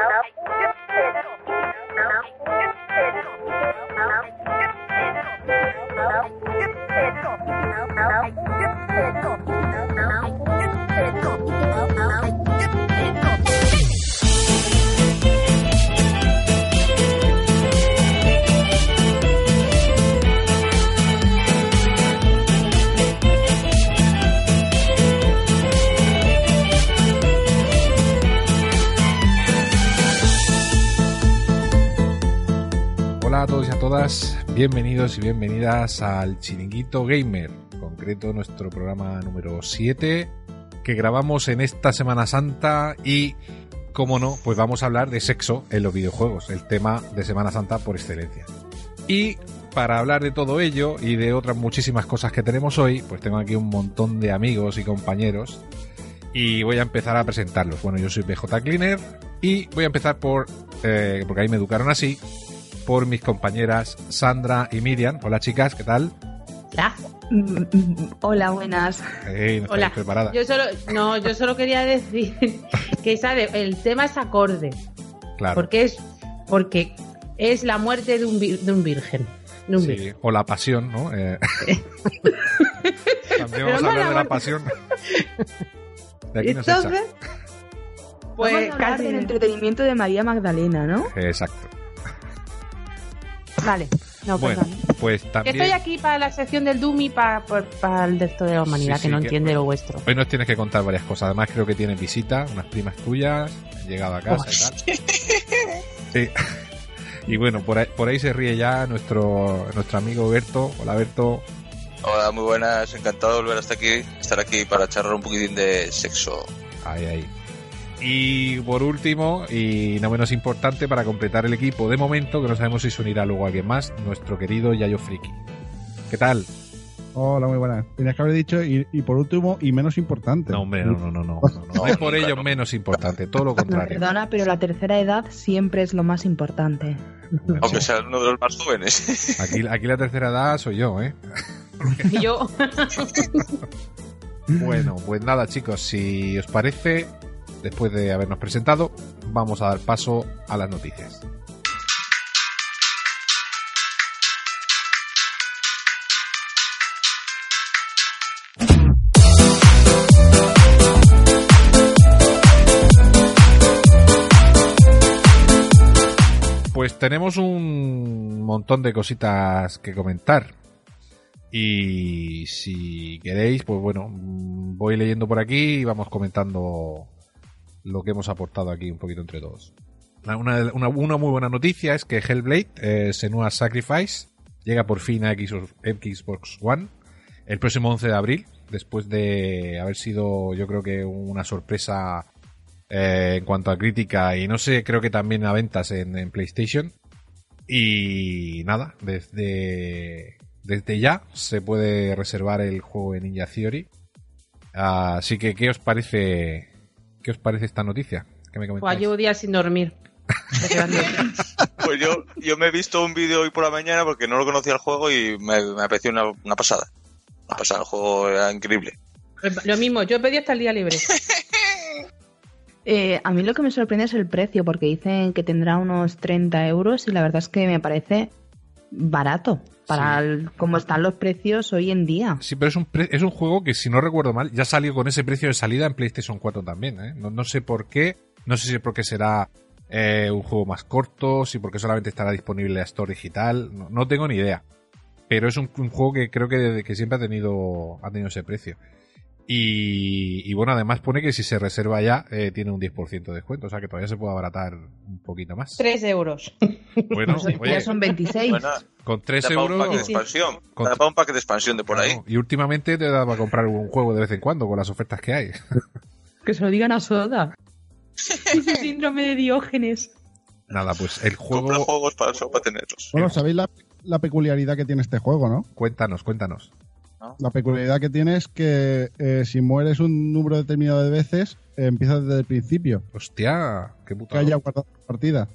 Hola bienvenidos y bienvenidas al Chiringuito Gamer, en concreto nuestro programa número 7 que grabamos en esta Semana Santa y, como no, pues vamos a hablar de sexo en los videojuegos, el tema de Semana Santa por excelencia. Y para hablar de todo ello y de otras muchísimas cosas que tenemos hoy, pues tengo aquí un montón de amigos y compañeros y voy a empezar a presentarlos. Bueno, yo soy BJ Cleaner y voy a empezar por, eh, porque ahí me educaron así, por mis compañeras Sandra y Miriam. Hola chicas, ¿qué tal? Hola. Mm, mm, Hola, buenas. Hey, ¿no Hola. estáis preparadas? Yo solo, no, yo solo quería decir que sabe, el tema es acorde, Claro. porque es porque es la muerte de un, vir- de un virgen. de un virgen. Sí, o la pasión, ¿no? Eh, También vamos Pero a hablar la de la pasión. De aquí nos echa. Entonces, pues Vamos a hablar casi del entretenimiento de María Magdalena, ¿no? Exacto. Vale. No, Bueno, perdón. pues que también. estoy aquí para la sección del Doom y para, para, para el resto de la humanidad Sí, que sí, no que- entiende lo vuestro. Hoy nos tienes que contar varias cosas. Además, creo que tienes visita, unas primas tuyas, han llegado a casa y tal. Sí. Y bueno, por ahí, por ahí se ríe ya nuestro, nuestro amigo Berto. Hola, Berto. Hola, muy buenas, encantado de volver hasta aquí, estar aquí para charlar un poquitín de sexo. Ahí, ahí. Y por último, y no menos importante, para completar el equipo de momento, que no sabemos si se unirá luego alguien más, nuestro querido Yayo Friki. ¿Qué tal? Hola, muy buenas. Tenías que haber dicho, y, y por último, y menos importante. No, hombre, no, no, no, no. No, no es por ello no. menos importante, todo lo No, contrario. perdona, pero la tercera edad siempre es lo más importante. Aunque sea uno de los más jóvenes. Aquí, aquí la tercera edad soy yo, ¿eh? Y yo, Bueno, pues nada, chicos, si os parece, después de habernos presentado, vamos a dar paso a las noticias. Pues tenemos un montón de cositas que comentar. Y si queréis, pues bueno, voy leyendo por aquí y vamos comentando lo que hemos aportado aquí un poquito entre todos. Una, una- muy buena noticia es que Hellblade, eh, Senua's Sacrifice, llega por fin a Xbox One el próximo 11 de abril, después de haber sido yo creo que una sorpresa eh, en cuanto a crítica y no sé, creo que también a ventas en, en PlayStation. Y nada, desde, desde ya se puede reservar el juego en Ninja Theory. Así que, ¿qué os parece? ¿Qué os parece esta noticia? ¿Qué me pues, comentáis? llevo días sin dormir. Pues yo, yo me he visto un vídeo hoy por la mañana porque no lo conocía el juego y me, me pareció una, una pasada. Una pasada, el juego era increíble. Lo mismo, yo pedí hasta el día libre. Eh, a mí lo que me sorprende es el precio, porque dicen que tendrá unos 30 euros y la verdad es que me parece barato para Sí. el- cómo están los precios hoy en día. Sí, pero es un, pre- es un juego que, si no recuerdo mal, ya salió con ese precio de salida en PlayStation 4 también. ¿eh? No, no sé por qué. No sé si es porque será eh, un juego más corto, si porque solamente estará disponible en la Store digital. No, no tengo ni idea. Pero es un, un juego que creo que, desde que siempre ha tenido, ha tenido ese precio. Y, y bueno, además pone que si se reserva ya, eh, tiene un 10% de descuento. O sea que todavía se puede abaratar un poquito más. Tres euros. Bueno, Pues oye, ya son 26. Bueno, con 3 da para un pack de euros. expansión. Con- Da para un pack de expansión de por ahí. Y últimamente te da para comprar un juego de vez en cuando con las ofertas que hay. Que se lo digan a Soda. Ese síndrome de Diógenes. Nada, pues el Compra juego. juegos para, solo para tenerlos. Bueno, ¿sabéis la, la peculiaridad que tiene este juego, no? Cuéntanos, cuéntanos. La peculiaridad que tiene es que eh, si mueres un número determinado de veces, eh, empiezas desde el principio. Hostia, qué Que puta. haya guardado la partida.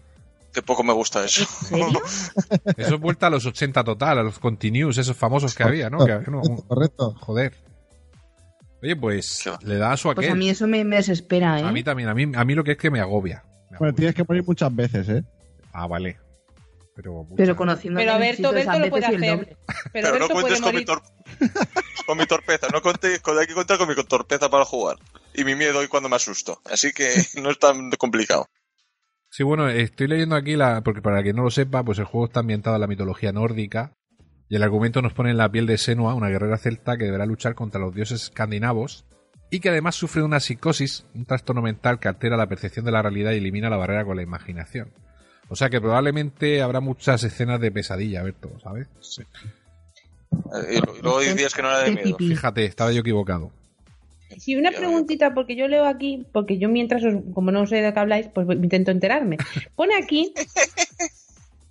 Que poco me gusta eso. Eso es vuelta a los 80 total, a los continuous, esos famosos que había, ¿no? Que Correcto. joder. Oye, pues Qué le da su Pues aquel. a mí eso me, me desespera, ¿eh? A mí también, a mí, a mí lo que es que me agobia. Bueno, tienes que morir muchas veces, ¿eh? Ah, vale. Pero, Pero conociendo Pero a Berto, Berto, lo puede hacer. Pero, Pero, no Berto puede cuentes mi, con mi torpeza. No conté, con- hay que contar con mi torpeza para jugar. Y mi miedo y cuando me asusto. Así que no es tan complicado. Sí, bueno, estoy leyendo aquí, la, porque para quien no lo sepa, pues el juego está ambientado en la mitología nórdica y el argumento nos pone en la piel de Senua, una guerrera celta que deberá luchar contra los dioses escandinavos y que además sufre una psicosis, un trastorno mental que altera la percepción de la realidad y elimina la barrera con la imaginación. O sea que probablemente habrá muchas escenas de pesadilla, Berto, ¿sabes? Eh, Y luego días que no era de miedo. Fíjate, estaba yo equivocado. Sí, una preguntita, porque yo leo aquí, porque yo mientras, os- como no sé de qué habláis, pues intento enterarme. Pone aquí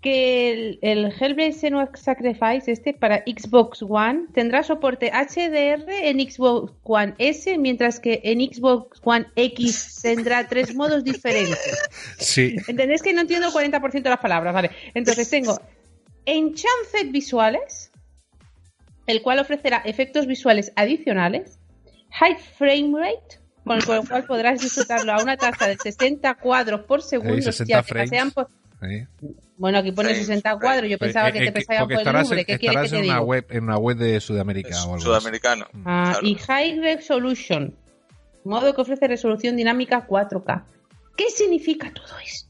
que el, el Hellblade Senua Sacrifice, este, para Xbox One, tendrá soporte HDR en Xbox One S, mientras que en Xbox One X tendrá tres modos diferentes. Sí, ¿Entendéis que no entiendo el 40% de las palabras? Vale. Entonces tengo Enchanted Visuales, el cual ofrecerá efectos visuales adicionales, High Frame Rate, con el cual podrás disfrutarlo a una tasa de 60 cuadros por segundo. 60 si aunque frames. pasean por- ¿eh? Bueno, aquí pone Frames, 60 cuadros, yo pensaba Eh, que eh, te porque por el estarás, Louvre. ¿Qué quieres estarás que te en una diga? web, en una web de Sudamérica Es o algo sudamericano. Ah, Claro. Y High Resolution, modo que ofrece resolución dinámica 4K. ¿Qué significa todo esto?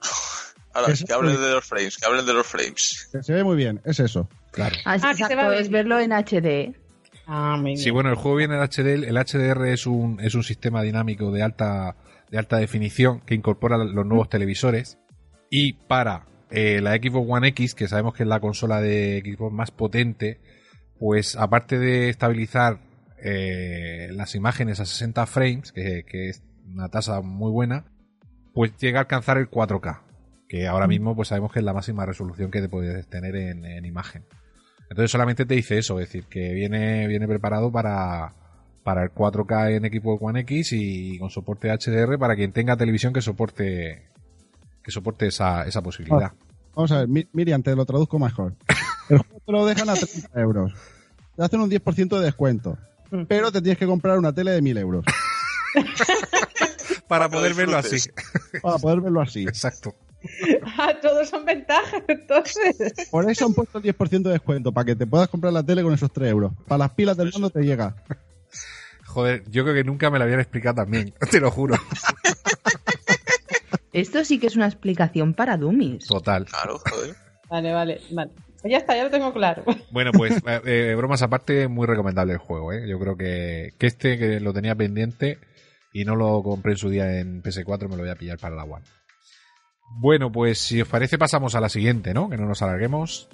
Ahora, que hablen de los frames, que hablen de los frames. Que se ve muy bien, es eso. Claro. Ah, Ah, que se va es verlo en HD. Ah, muy bien. Sí, bueno, el juego viene en HDR. El HDR es un, es un sistema dinámico de alta, de alta definición que incorpora los nuevos televisores. Y para eh, la Xbox One X, que sabemos que es la consola de Xbox más potente, pues aparte de estabilizar eh, las imágenes a 60 frames, que, que es una tasa muy buena, pues llega a alcanzar el 4K, que ahora mismo pues sabemos que es la máxima resolución que te puedes tener en, en imagen. Entonces solamente te dice eso, es decir, que viene, viene preparado para, para el 4K en Xbox One X y con soporte HDR para quien tenga televisión que soporte que soporte esa, esa posibilidad. Vamos a ver, Mi- Miriam, te lo traduzco mejor. El juego te lo dejan a 30 euros. Te hacen un 10% de descuento. Mm. Pero te tienes que comprar una tele de 1000 euros. Para poder lo verlo así. Para poder verlo así. Exacto. Ah, todos son ventajas, entonces. Por eso han puesto el 10% de descuento, para que te puedas comprar la tele con esos 3 euros. Para las pilas del mundo te llega. Joder, yo creo que nunca me lo habían explicado también, te lo juro. Esto sí que es una explicación para dummies. Total. Claro, joder. Vale, vale, vale. Pues ya está, ya lo tengo claro. Bueno, pues eh, eh, bromas aparte, muy recomendable el juego, ¿eh? Yo creo que, que este que lo tenía pendiente y no lo compré en su día en PS4, me lo voy a pillar para la One. Bueno, pues si os parece pasamos a la siguiente, ¿no? Que no nos alarguemos.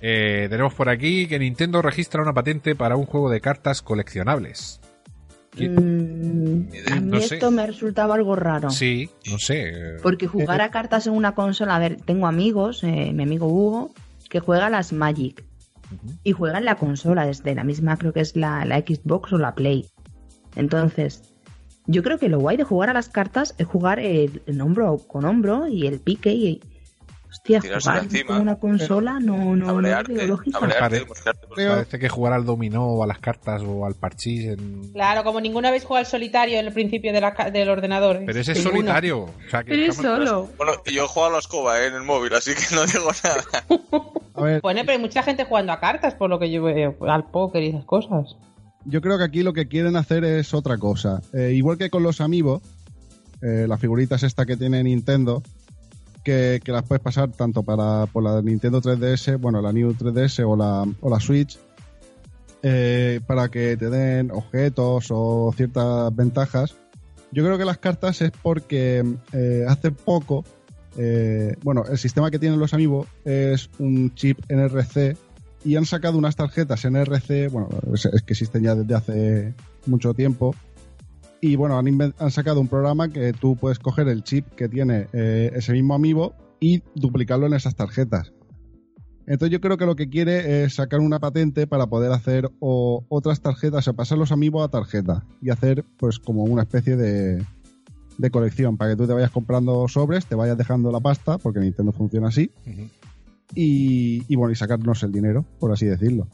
Eh, tenemos por aquí que Nintendo registra una patente para un juego de cartas coleccionables. Mm, a mí No sé. esto me resultaba algo raro. Sí, no sé. eh, Porque jugar a cartas en una consola, a ver, tengo amigos, eh, mi amigo Hugo, que juega a las Magic. Y juega en la consola, desde la misma, creo que es la, la Xbox o la Play. Entonces, yo creo que lo guay de jugar a las cartas es jugar el, el hombro con hombro y el pique y. Hostia, jugar encima. con una consola no, no, no Hablearte, buscarte por- Creo- Parece que jugar al dominó o a las cartas o al parchís en... Claro, como ninguno vez juega al solitario en el principio de la ca- del ordenador. ¿eh? Pero ese es Ninguno. solitario. O sea, que Eres estamos- solo. Bueno, yo he jugado a la escoba eh, en el móvil, así que no digo nada. A ver, Pone, pero hay mucha gente jugando a cartas, por lo que yo veo, al póker y esas cosas. yo creo que aquí lo que quieren hacer es otra cosa. Eh, igual que con los amigos, eh, las figuritas esta que tiene Nintendo, que, las puedes pasar tanto para por la Nintendo 3DS, bueno, la New 3DS o la, o la Switch, eh, para que te den objetos o ciertas ventajas. Yo creo que las cartas es porque eh, hace poco, eh, bueno, el sistema que tienen los amigos es un chip NRC y han sacado unas tarjetas NRC, bueno, es que existen ya desde hace mucho tiempo. Y bueno, han, sacado un programa que tú puedes coger el chip que tiene eh, ese mismo amiibo y duplicarlo en esas tarjetas. Entonces yo creo que lo que quiere es sacar una patente para poder hacer o, otras tarjetas, o pasar los amigos a tarjeta y hacer pues como una especie de, de colección para que tú te vayas comprando sobres, te vayas dejando la pasta, porque Nintendo funciona así, y, y bueno, y sacarnos el dinero, por así decirlo.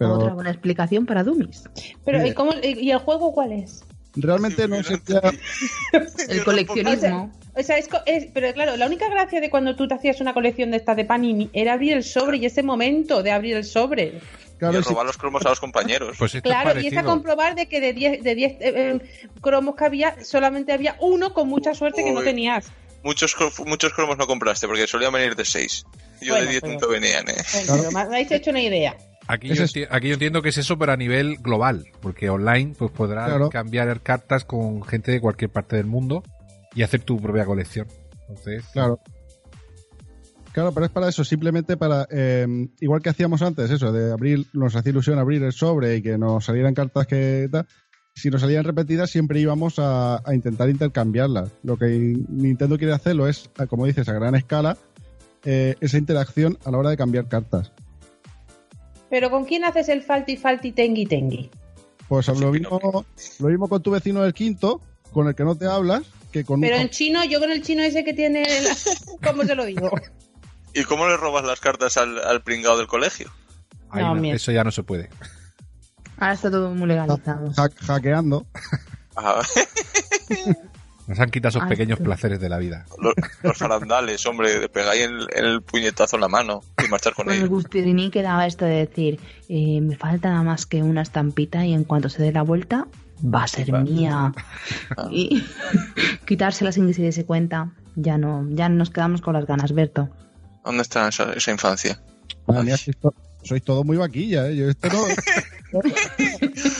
Otra buena explicación para dummies. Pero. ¿y, cómo- y- el juego cuál es? realmente no sé El coleccionismo. O sea, es, es, pero claro, la única gracia de cuando tú te hacías una colección de estas de Panini era abrir el sobre y ese momento de abrir el sobre. Claro, y robar los cromos a los compañeros. Pues claro, y es a comprobar de que de 10 de diez, eh, eh, cromos que había, solamente había uno con mucha suerte Uy, que no tenías. Muchos, muchos cromos no compraste porque solían venir de 6. Yo bueno, de 10 nunca venían, ¿eh? Bueno, claro. me habéis hecho una idea. Aquí yo, aquí yo, entiendo que es eso, pero a nivel global, porque online pues podrás claro. cambiar cartas con gente de cualquier parte del mundo y hacer tu propia colección. Entonces, claro. Claro, pero es para eso, simplemente para, eh, igual que hacíamos antes, eso, de abrir, nos hacía ilusión abrir el sobre y que nos salieran cartas que tal. Si nos salían repetidas, siempre íbamos a, a intentar intercambiarlas. Lo que Nintendo quiere hacerlo es, como dices, a gran escala, eh, esa interacción a la hora de cambiar cartas. ¿Pero con quién haces el falti falti tengi tengi? Pues lo mismo, lo mismo con tu vecino del quinto, con el que no te hablas, que con Pero un... en chino, yo con el chino ese que tiene... La... ¿Cómo se lo digo? ¿Y cómo le robas las cartas al, al pringado del colegio? Ay, no, no, eso ya no se puede. Ahora está todo muy legalizado. Ha hackeando. Ah. Nos han quitado esos pequeños placeres de la vida. Los, los farandales, hombre, de pegar ahí el, el, puñetazo en la mano y marchar con el ellos. Guspirini quedaba esto de decir, eh, me falta nada más que una estampita y en cuanto se dé la vuelta, va a ser mía. Ah. Y quitársela sin que se diese cuenta. Ya no, ya nos quedamos con las ganas, Berto. ¿Dónde está esa, esa infancia? To sois todo muy vaquilla, ¿eh? Yo esto no...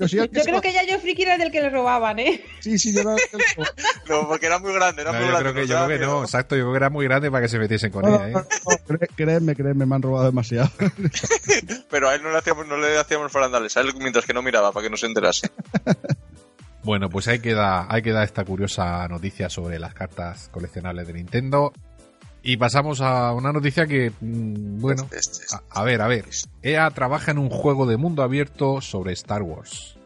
yo, yo creo que ya yo friki era del que le robaban, ¿eh? Sí, sí, yo era No, porque era muy grande, era no, muy yo grande. Creo que, yo creo que no, exacto, yo creo que era muy grande para que se metiesen con no, ella, ¿eh? no, no, créeme, créeme, me han robado demasiado. Pero a él no le hacíamos, no le hacíamos farandales, a él mientras que no miraba, para que no se enterase. Bueno, pues ahí queda, ahí queda esta curiosa noticia sobre las cartas coleccionables de Nintendo. Y pasamos a una noticia que, mmm, bueno, Este, este, a, a, ver, a ver. EA trabaja en un juego de mundo abierto sobre Star Wars.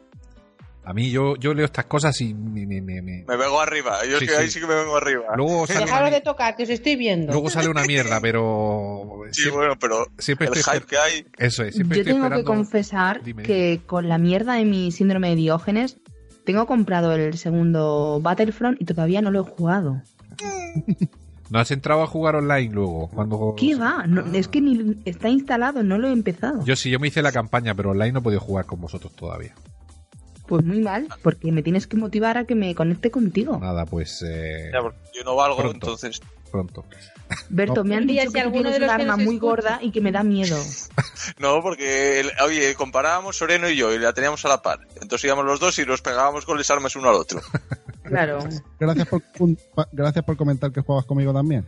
A mí yo, yo leo estas cosas y me... Me, me, me... me vengo arriba, yo sí, es que sí. ahí sí que me vengo arriba. Luego sale Dejaros una... de tocar, que os estoy viendo. Luego sale una mierda, pero... Sí, siempre, bueno, pero siempre el estoy hype que hay... Eso es, siempre Yo estoy tengo esperando... que confesar Dime. que con la mierda de mi síndrome de Diógenes tengo comprado el segundo Battlefront y todavía no lo he jugado. ¿No has entrado a jugar online luego? Cuando... ¿Qué va? No, es que ni está instalado, no lo he empezado. Yo sí, yo me hice la campaña, pero online no he podido jugar con vosotros todavía. Pues muy mal, porque me tienes que motivar a que me conecte contigo. Nada, pues... Eh... Ya, yo no valgo, pronto, entonces... Pronto. Berto, me han dicho si que tú tienes un arma muy gorda y que me da miedo. No, porque, oye, comparábamos Soreno y yo y la teníamos a la par. Entonces íbamos los dos y nos pegábamos con las armas uno al otro. Claro. Gracias por, gracias por comentar que jugabas conmigo también.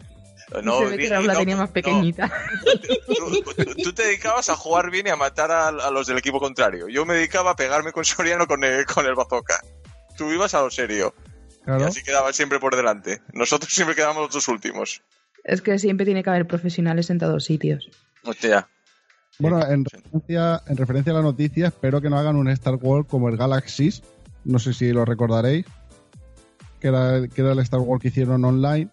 No, Se ve que Raúl la tenía más pequeñita. No. Tú, tú, te dedicabas a jugar bien y a matar a, a, los del equipo contrario. Yo me dedicaba a pegarme con Soriano con el, con el bazooka. Tú ibas a lo serio. Claro. Y así quedaba siempre por delante. Nosotros siempre quedábamos los dos últimos. Es que siempre tiene que haber profesionales en todos sitios. Hostia. Bueno, en referencia, en referencia a la noticia, espero que no hagan un Star Wars como el Galaxies. No sé si lo recordaréis. Que era, que era el Star Wars que hicieron online.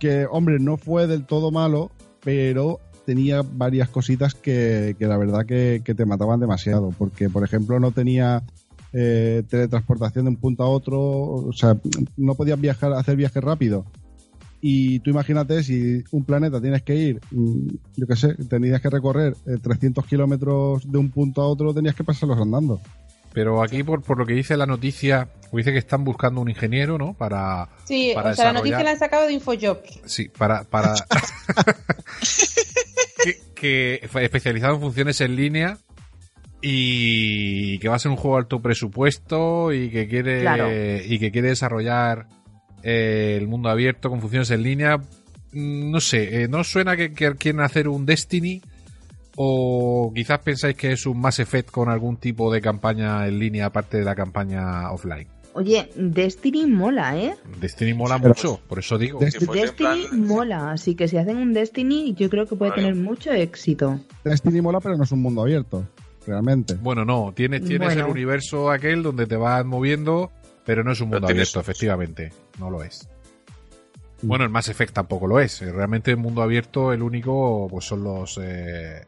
Que, hombre, no fue del todo malo, pero tenía varias cositas que, que la verdad que, te mataban demasiado. Porque, por ejemplo, no tenía eh, teletransportación de un punto a otro. O sea, no podías viajar, hacer viaje rápido. Y tú imagínate si un planeta tienes que ir, mm, yo qué sé, tenías que recorrer eh, 300 kilómetros de un punto a otro, tenías que pasarlos andando. Pero aquí, por, por lo que dice la noticia, dice que están buscando un ingeniero, ¿no? Para. Sí, para o sea, la noticia la han sacado de Infojobs. Sí, para. para que, que especializado en funciones en línea y que va a ser un juego de alto presupuesto y que quiere claro. y que quiere desarrollar eh, el mundo abierto con funciones en línea. No sé, eh, ¿no suena que, que, quieren hacer un Destiny? ¿O quizás pensáis que es un Mass Effect con algún tipo de campaña en línea aparte de la campaña offline? Oye, Destiny mola, ¿eh? Destiny mola Pero, mucho, por eso digo. Destiny, Destiny plan... mola, así que si hacen un Destiny yo creo que puede vale. tener mucho éxito. Destiny mola, pero no es un mundo abierto, realmente. Bueno, no, tienes, tienes bueno. el universo aquel donde te vas moviendo pero no es un mundo abierto, efectivamente. No lo es. Bueno, el Mass Effect tampoco lo es. Realmente el mundo abierto, el único, pues son los eh,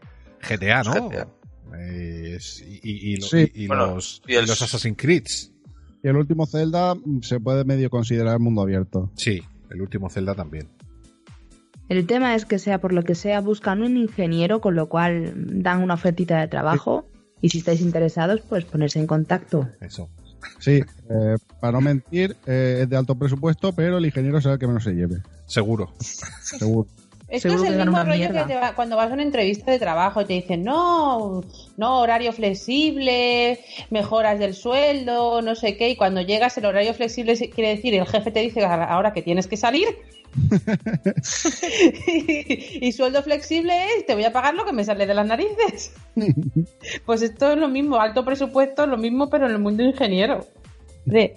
GTA, ¿no? GTA. Eh, y, y, y, sí. y bueno, los, el... los Assassin's Creed. Y el último Zelda se puede medio considerar mundo abierto. Sí, el último Zelda también. El tema es que sea por lo que sea, buscan un ingeniero, con lo cual dan una ofertita de trabajo. Y si estáis interesados, pues ponerse en contacto. Eso. Sí, eh, para no mentir, eh, es de alto presupuesto, pero el ingeniero será el que menos se lleve. Seguro. Seguro. Esto es el mismo rollo que cuando vas a una entrevista de trabajo y te dicen, no, no, horario flexible, mejoras del sueldo, no sé qué, y cuando llegas el horario flexible quiere decir, el jefe te dice ahora que tienes que salir. y, sueldo flexible es, te voy a pagar lo que me sale de las narices. pues esto es lo mismo, alto presupuesto, lo mismo, pero en el mundo ingeniero. De,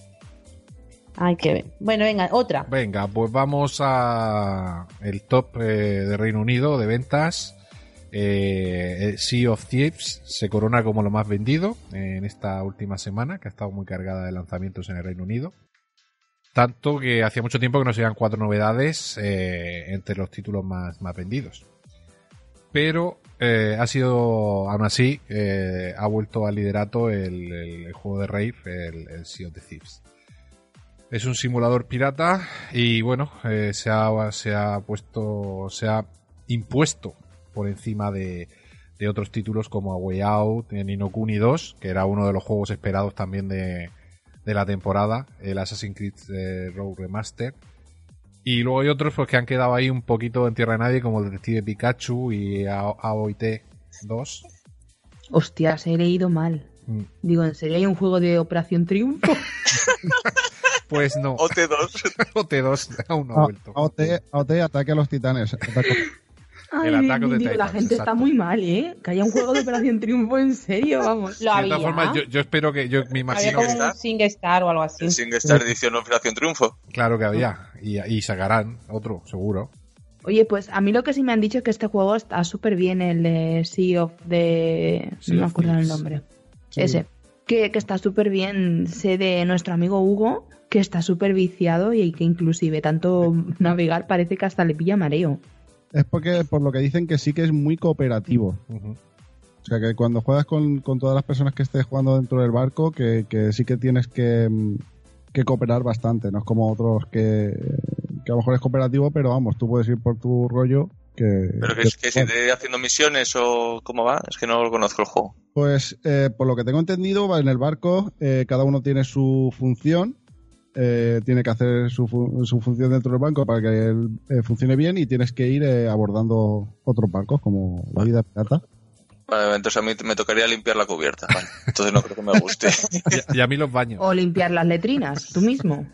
hay que ver. Bueno, venga, otra. Venga, pues vamos a el top eh, de Reino Unido de ventas. Eh, sea of Thieves se corona como lo más vendido en esta última semana, que ha estado muy cargada de lanzamientos en el Reino Unido. Tanto que hacía mucho tiempo que nos llegan cuatro novedades eh, entre los títulos más, más vendidos. Pero eh, ha sido, aún así, ha vuelto al liderato el, juego de Rave, el, el Sea of the Thieves. Es un simulador pirata y bueno, eh, se, ha, se ha puesto, se ha impuesto por encima de, de otros títulos como A Way Out, Ninokuni 2, que era uno de los juegos esperados también de, de la temporada, el Assassin's Creed eh, Rogue Remaster. Y luego hay otros pues, que han quedado ahí un poquito en tierra de nadie, como el Detective Pikachu y AOIT 2. Hostia, se he leído mal. Mm. Digo, ¿en serio hay un juego de Operación Triunfo? Pues no. OT2. OT2 aún no ha vuelto. OT, ataque a los titanes. el ataque de La gente está muy mal, ¿eh? Que haya un juego de Operación Triunfo en serio, vamos. Lo de todas formas, yo, espero que. Yo me imagino había como un SingStar o algo así. El SingStar edición Operación Triunfo. Claro que había. Y, y sacarán otro, seguro. Oye, pues a mí lo que sí me han dicho es que este juego está súper bien, el de Sea of de... no me acuerdo el nombre. Ese. Que, que está súper bien. Sé de nuestro amigo Hugo que está súper viciado y que inclusive tanto navegar parece que hasta le pilla mareo. Es porque, por lo que dicen, que sí que es muy cooperativo. O sea, que cuando juegas con, todas las personas que estés jugando dentro del barco, que, sí que tienes que, que, cooperar bastante. No es como otros que, que a lo mejor es cooperativo, pero vamos, tú puedes ir por tu rollo que, ¿Pero que, es que si te haciendo misiones o cómo va? Es que no lo conozco el juego. Pues eh, por lo que tengo entendido, en el barco eh, cada uno tiene su función eh, tiene que hacer su, su, función dentro del banco para que él, eh, funcione bien y tienes que ir eh, abordando otros barcos como la vida pirata. Vale, entonces a mí me tocaría limpiar la cubierta. Entonces no creo que me guste. y, a mí los baños. O limpiar las letrinas, tú mismo.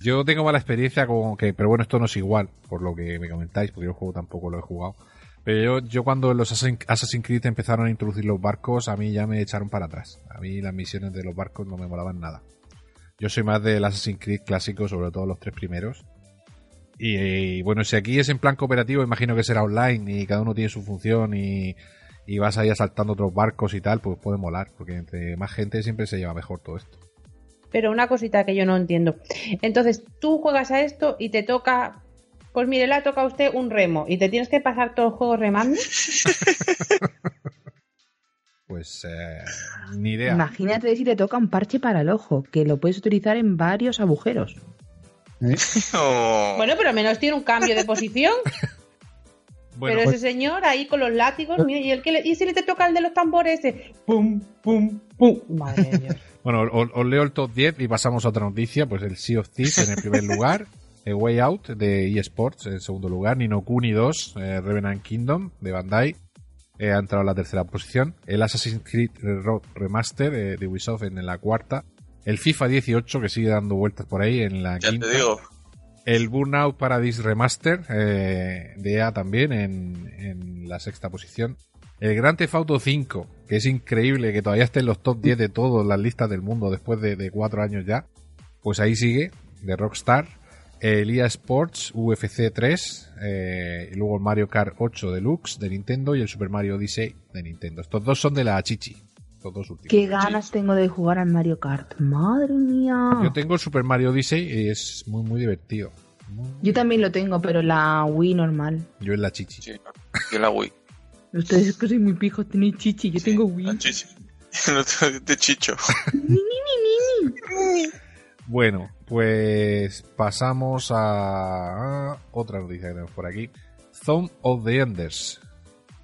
Yo tengo mala experiencia con que, pero bueno, esto no es igual, por lo que me comentáis, porque yo el juego tampoco lo he jugado. Pero yo, yo cuando los Assassin's Creed empezaron a introducir los barcos, a mí ya me echaron para atrás. A mí las misiones de los barcos no me molaban nada. Yo soy más del Assassin's Creed clásico, sobre todo los tres primeros. Y, bueno, si aquí es en plan cooperativo, imagino que será online y cada uno tiene su función y, vas ahí asaltando otros barcos y tal, pues puede molar, porque entre más gente siempre se lleva mejor todo esto. Pero una cosita que yo no entiendo. Entonces, tú juegas a esto y te toca. Pues mire, le ha tocado a usted un remo y te tienes que pasar todo el juego remando. Pues eh, ni idea. Imagínate si te toca un parche para el ojo, que lo puedes utilizar en varios agujeros. ¿Eh? Bueno, pero al menos tiene un cambio de posición. pero ese pues- señor ahí con los látigos, mira, y, el que y si le te toca el de los tambores, ese pum, pum, pum. Madre Dios. Bueno, os, leo el top 10 y pasamos a otra noticia. Pues el Sea of Thieves en el primer lugar, el Way Out de eSports en segundo lugar, Nino Kuni 2, eh, Revenant Kingdom de Bandai, eh, ha entrado en la tercera posición. El Assassin's Creed Remaster eh, de Ubisoft en la cuarta. El FIFA 18 que sigue dando vueltas por ahí en la ya quinta. Te digo. El Burnout Paradise Remaster eh, de EA también en, la sexta posición. El Grand Theft Auto 5, que es increíble que todavía esté en los top 10 de todas las listas del mundo después de, de cuatro años ya. Pues ahí sigue, de Rockstar el EA Sports UFC 3, eh, y luego el Mario Kart 8 Deluxe de Nintendo y el Super Mario Odyssey de Nintendo. Estos dos son de la Chichi. Estos dos últimos. Qué ganas tengo de jugar al Mario Kart. Madre mía. Yo tengo el Super Mario Odyssey y es muy, muy divertido. Yo también lo tengo, pero la Wii normal. Yo en la Chichi. Sí, yo la Wii. Ustedes que soy muy pijos tenéis Chichi, yo tengo Wii. La chichi. de Chicho. ni, ni, ni, Bueno, pues pasamos a otra noticia que tenemos por aquí. Zone of the Enders.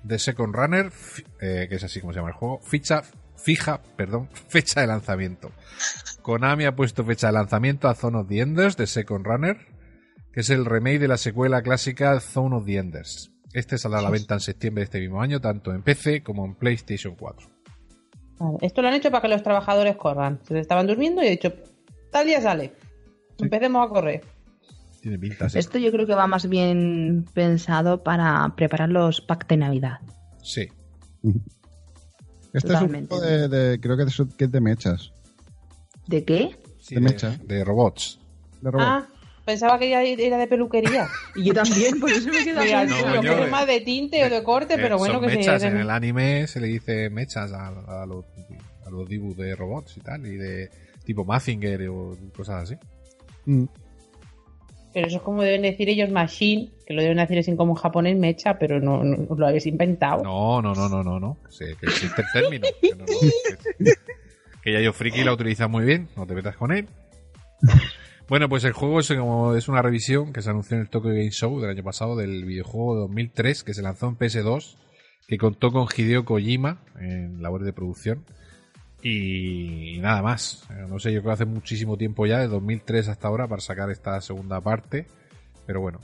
The Second Runner, eh, que es así como se llama el juego, ficha, fija, perdón, fecha de lanzamiento. Konami ha puesto fecha de lanzamiento a Zone of the Enders, The Second Runner, que es el remake de la secuela clásica Zone of the Enders. Este saldrá a la venta en septiembre de este mismo año, tanto en PC como en PlayStation 4. esto lo han hecho para que los trabajadores corran. Se estaban durmiendo y he dicho, tal día sale. Empecemos a correr. Tiene pinta, Esto yo creo que va más bien pensado para preparar los packs de Navidad. Sí. Este es un juego de, creo que es de mechas. ¿De qué? de, mecha. De robots. De robots. Ah, pensaba que ya era de peluquería. y yo también, por eso me he quedado no, yo, más de tinte o de corte, pero bueno que mechas. En el anime se le dice mechas a, los, a los dibujos de robots y tal, y de tipo Mazinger o cosas así. Mm. Pero eso es como deben decir ellos machine, que lo deben decir así como en japonés mecha, pero no, lo habéis inventado. No, no, no, no, no, no. que existe el término. Que, ya yo friki la utiliza muy bien, no te metas con él. Bueno, pues el juego es, como, es una revisión que se anunció en el Tokyo Game Show del año pasado del videojuego de 2003 que se lanzó en PS2, que contó con Hideo Kojima en labores de producción y, nada más. No sé, yo creo que hace muchísimo tiempo ya, de 2003 hasta ahora, para sacar esta segunda parte. Pero bueno.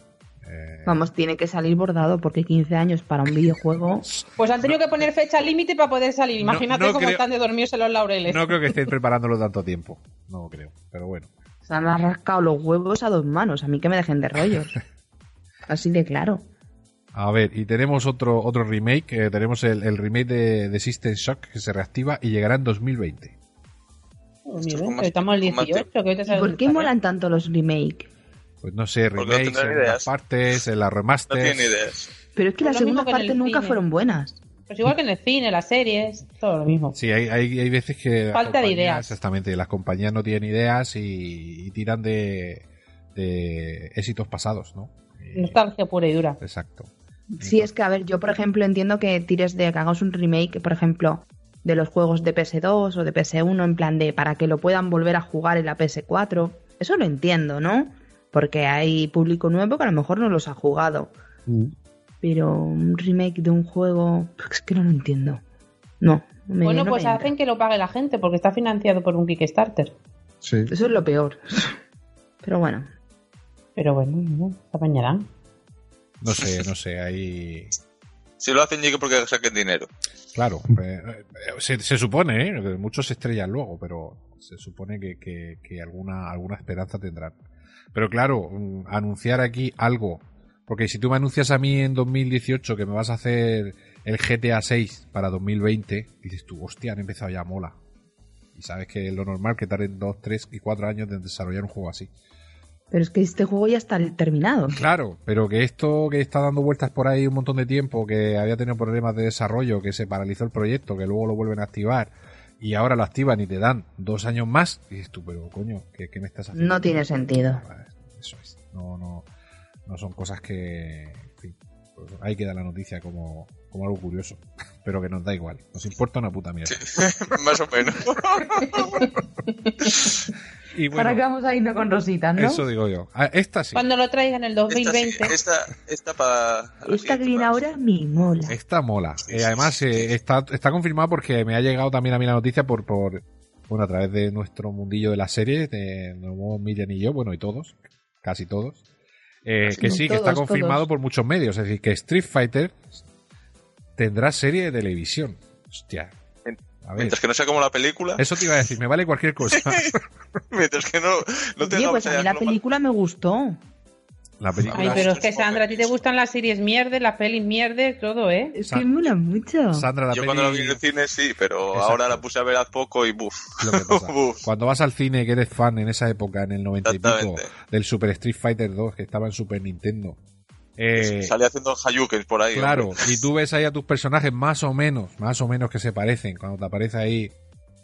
Eh, Vamos, tiene que salir bordado porque 15 años para un videojuego. Pues han tenido que poner fecha límite para poder salir. Imagínate cómo están de dormirse los laureles. No creo que estén preparándolo tanto tiempo. No creo, pero bueno. Se han rascado los huevos a dos manos. A mí que me dejen de rollos. Así de claro. A ver, y tenemos otro, otro remake, eh, tenemos el, remake de, System Shock que se reactiva y llegará en 2020. estamos el 18. ¿Por qué molan tanto los remakes? Pues no sé, remakes en las partes, en las remasters. No tienen ideas. Pero es que las segundas partes nunca fueron buenas. Pues igual que en el cine, las series, todo lo mismo. Sí, hay, hay, hay veces que... Falta de ideas. Exactamente, las compañías no tienen ideas y, tiran de, de éxitos pasados, ¿no? Nostalgia pura y dura. Exacto. Sí, es que, a ver, yo por ejemplo entiendo que tires de que hagas un remake, por ejemplo, de los juegos de PS2 o de PS1, en plan de para que lo puedan volver a jugar en la PS4. Eso lo entiendo, ¿no? Porque hay público nuevo que a lo mejor no los ha jugado. Mm. Pero un remake de un juego, es que no lo entiendo. No. bueno, pues hacen que lo pague la gente porque está financiado por un Kickstarter. Sí. Eso es lo peor. Pero bueno. Pero bueno, se apañarán. No sé, no sé, ahí... Si lo hacen, llegue porque saquen dinero. Claro, eh, se, supone, ¿eh? muchos se estrellan luego, pero se supone que, que, alguna, alguna esperanza tendrán. Pero claro, mm, anunciar aquí algo, porque si tú me anuncias a mí en 2018 que me vas a hacer el GTA 6 para 2020, dices tú, hostia, han empezado ya mola. Y sabes que es lo normal que tarden 2, 3 y 4 años de desarrollar un juego así. Pero es que este juego ya está terminado. Claro, pero que esto que está dando vueltas por ahí un montón de tiempo, que había tenido problemas de desarrollo, que se paralizó el proyecto, que luego lo vuelven a activar y ahora lo activan y te dan dos años más, y dices tú, pero coño, ¿qué, me estás haciendo? No tiene sentido. Eso es. No, no, no son cosas que. En fin, pues hay que dar la noticia como, como algo curioso, pero que nos da igual. Nos importa una puta mierda. más o menos. Y Para que vamos a irnos con rositas, ¿no? Eso digo yo. Ah, esta sí. Cuando lo traigan en el 2020. Esta, esta, para. Esta que viene ahora mi mola. Esta mola. Eh, además, eh, está, está confirmada porque me ha llegado también a mí la noticia por, por bueno, a través de nuestro mundillo de las series, de nuevo Miriam y yo, bueno, y todos, casi todos. Eh, que sí, que está confirmado por muchos medios. Es decir, que Street Fighter tendrá serie de televisión. Hostia, Mientras que no sea como la película. Eso te iba a decir, me vale cualquier cosa. Mientras que no, no Oye, pues a mí la película me gustó. La película Ay, pero es que Sandra, a ti te gustan las series mierdes, las pelis mierdes, todo, ¿eh? Es que me mola mucho. Sandra, la Yo cuando la vi en el cine sí, pero ahora la puse a ver hace poco y buf. Cuando vas al cine, que eres fan en esa época, en el 90 y pico, del Super Street Fighter 2, que estaba en Super Nintendo, eh, Sale haciendo Hayukens por ahí. Claro, y tú ves ahí a tus personajes más o menos, más o menos que se parecen, cuando te aparece ahí.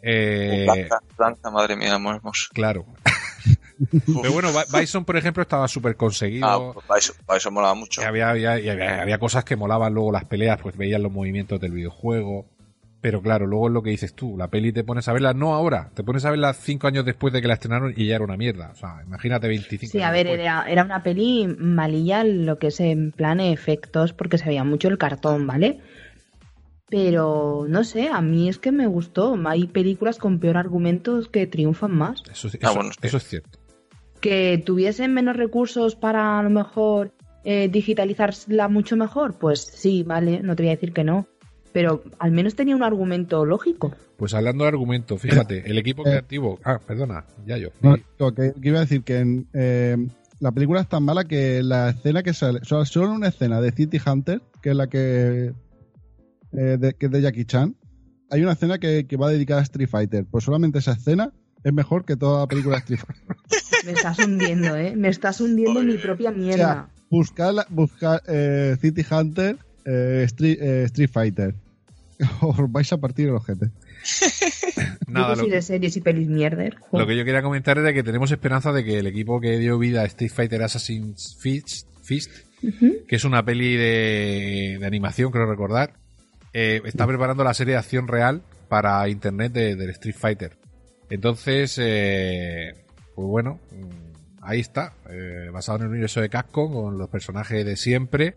Eh, Blanca, madre mía, hermoso. Claro. Pero bueno, Bison, por ejemplo, estaba súper conseguido. Ah, pues Bison, molaba mucho. había, había, había, cosas que molaban luego las peleas, pues veían los movimientos del videojuego. Pero claro, luego es lo que dices tú, la peli te pones a verla, no ahora, te pones a verla cinco años después de que la estrenaron y ya era una mierda. O sea, imagínate 25 Sí, a ver, era, era, una peli malilla lo que es en plan efectos, porque se veía mucho el cartón, ¿vale? Pero no sé, a mí es que me gustó. Hay películas con peor argumentos que triunfan más. Eso, ah, eso es cierto. Que tuviesen menos recursos para a lo mejor eh, digitalizarla mucho mejor, pues sí, vale, no te voy a decir que no. Pero al menos tenía un argumento lógico. Pues hablando de argumento, fíjate, el equipo eh. creativo. Ah, perdona, ya yo. que, iba a decir que eh, la película es tan mala que la escena que sale, solo, una escena de City Hunter, que es la que eh, de, que es de Jackie Chan, hay una escena que, va dedicada a Street Fighter. Pues solamente esa escena es mejor que toda la película de Street Fighter. Me estás hundiendo, ¿eh? Me estás hundiendo en mi propia mierda. buscar, buscar eh, City Hunter, eh, Street, Street, Fighter. Os vais a partir el ojete. Nada, lo, de series y pelis mierder. Lo que yo quería comentar era que tenemos esperanza de que el equipo que dio vida a Street Fighter Assassin's Fist, Fist que es una peli de, de animación, creo recordar, eh, está preparando la serie de acción real para internet del Street Fighter. Entonces, eh, pues bueno, mm, ahí está, eh, basado en el universo de Capcom con los personajes de siempre.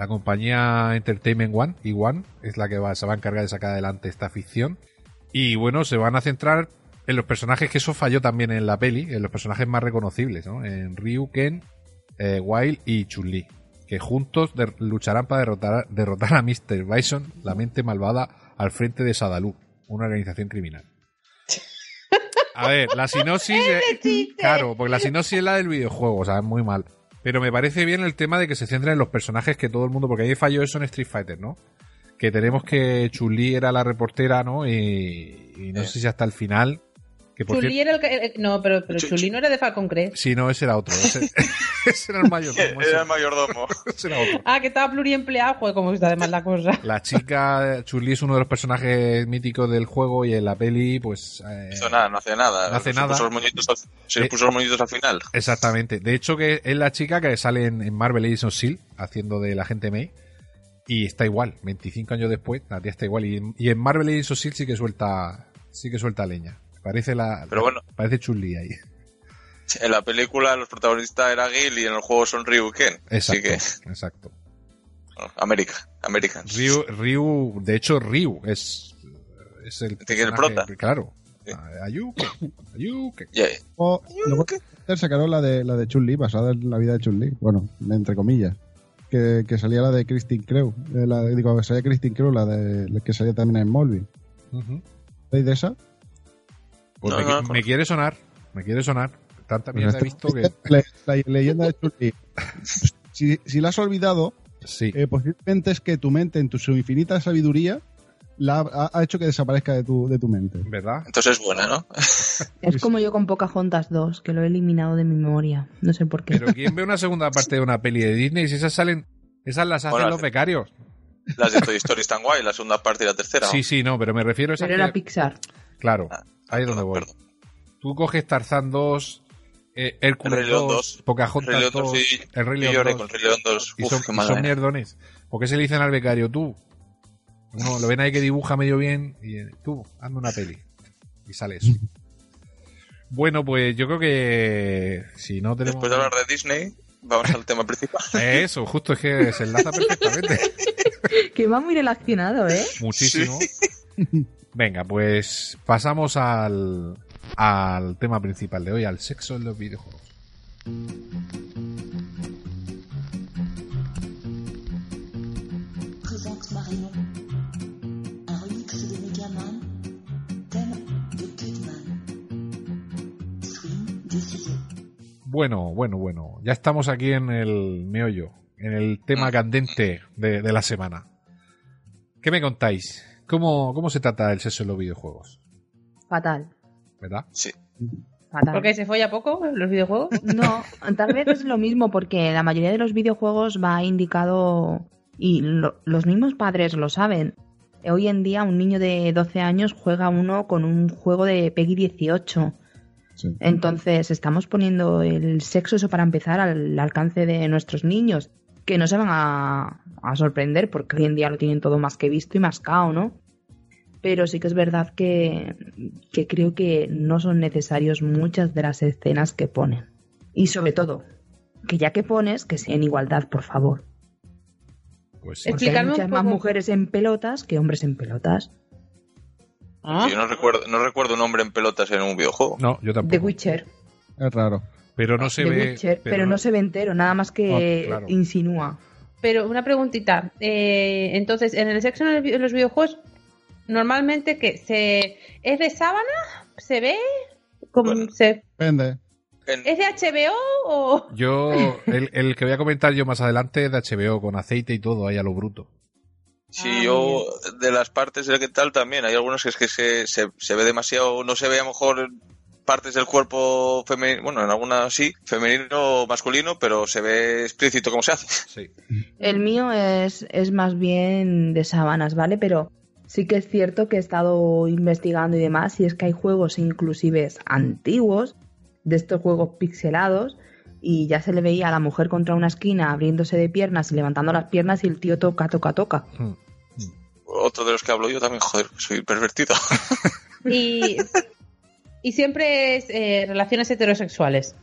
La compañía Entertainment One, y One, es la que se va a encargar de sacar adelante esta ficción. Y bueno, se van a centrar en los personajes que eso falló también en la peli, en los personajes más reconocibles, ¿no? En Ryu, Ken, Wild y Chun-Li que juntos lucharán para derrotar, derrotar a Mr. Bison, la mente malvada, al frente de Sadalú, una organización criminal. A ver, la sinopsis. claro, porque la sinopsis es la del videojuego, o sea, es muy mal. Pero me parece bien el tema de que se centra en los personajes que todo el mundo. Porque ahí falló eso en Street Fighter, ¿no? Que tenemos que Chuli era la reportera, ¿no? Y, y no sé si hasta el final Era el que. No, pero, pero Chuli no era de Falcon Crest. Sí, no, ese era otro. Ese, era el mayordomo. Era el mayordomo. Ah, que estaba pluriempleado. Joder, cómo está además la cosa. La chica Chuli es uno de los personajes míticos del juego y en la peli, pues. Eh, nada, no hace nada. No hace se nada. Puso los moñitos al, se eh, puso los moñitos al final. Exactamente. De hecho, que es la chica que sale en, Marvel Edition Seal haciendo de la gente May. Y está igual, 25 años después, la tía está igual. Y, y en Marvel Edition Seal sí que suelta, sí que suelta leña. Parece la. Pero bueno. Parece chun ahí. En la película los protagonistas eran Gil y en el juego son Ryu y Ken. Exacto. que... Exacto. América, American. Ryu, Ryu, de hecho Ryu es, es el, el prota. Claro. Ayuke, Ayuke. O, luego sacaron la de la de Chun-Li, basada en la vida de Chun-Li. Bueno, entre comillas. Que, que, salía la de Christine Crew. Eh, la, digo, que salía Christine Crew, la de que salía también en Molby. Uh de esa? Pues me, quiere sonar, me quiere sonar. Tanta mierda he visto que... La, leyenda de Chun-Li. si, si la has olvidado, sí. Eh, posiblemente es que tu mente, en tu su infinita sabiduría, la ha, hecho que desaparezca de tu, de tu mente. ¿Verdad? Entonces es buena, ¿no? es como yo con Pocahontas 2, que lo he eliminado de mi memoria. No sé por qué. Pero ¿quién ve una segunda parte de una peli de Disney? Si esas salen... Esas las hacen los becarios. Las de Toy Story están guay, la segunda parte y la tercera. Sí, sí, no, pero me refiero a esa. Pero era Pixar. Claro. Ah. Ahí es donde voy. Tú coges Tarzán 2, eh, Hércules 2, Pocahontas 2, el Rey León 2. y son, son mierdones. ¿Por qué se le dicen al becario tú? No, lo ven ahí que dibuja medio bien y eh, tú, hazme una peli. Y sale eso. Bueno, pues yo creo que si no tenemos... Después de hablar de Disney, vamos al tema principal. Eso, justo es que se enlaza perfectamente. que va muy relacionado, ¿eh? Muchísimo. Venga, pues pasamos al, al tema principal de hoy, al sexo en los videojuegos. Bueno, bueno, bueno. Ya estamos aquí en el meollo, en el tema candente de, de la semana. ¿Qué me contáis? ¿Cómo, ¿Cómo se trata el sexo en los videojuegos? Fatal. ¿Verdad? Sí. Fatal. ¿Porque se folla poco los videojuegos? No, tal vez es lo mismo porque la mayoría de los videojuegos va indicado y los mismos padres lo saben. Hoy en día un niño de 12 años juega uno con un juego de Peggy 18. Entonces estamos poniendo el sexo eso para empezar al alcance de nuestros niños que no se van a, sorprender porque hoy en día lo tienen todo más que visto y más cao, ¿no? pero sí que es verdad que, que creo que no son necesarios muchas de las escenas que ponen. Y sobre todo, que ya que pones, que sea en igualdad, por favor. Pues Porque hay muchas más mujeres en pelotas que hombres en pelotas. ¿Ah? Yo no recuerdo, no recuerdo un hombre en pelotas en un videojuego. No, yo tampoco. The Witcher. Es raro. Pero no se ve. pero, no... se ve entero, nada más que ah, insinúa. Pero una preguntita. Eh, entonces, en el sexo en, los videojuegos, normalmente que se es de sábana, se ve, como se. Depende. ¿Es de HBO o.? Yo, el, que voy a comentar yo más adelante es de HBO, con aceite y todo, ahí a lo bruto. Sí, ah, yo de las partes del que tal también, hay algunos que es que se, se, ve demasiado, no se ve a lo mejor partes del cuerpo femenino, bueno, en algunas sí, femenino o masculino, pero se ve explícito cómo se hace. Sí. El mío es, es más bien de sábanas, ¿vale? Pero sí que es cierto que he estado investigando y demás, y es que hay juegos inclusive antiguos de estos juegos pixelados y ya se le veía a la mujer contra una esquina abriéndose de piernas y levantando las piernas y el tío toca, toca, toca. Hmm. Otro de los que hablo yo también, joder, soy pervertido. Y, y siempre es eh, relaciones heterosexuales.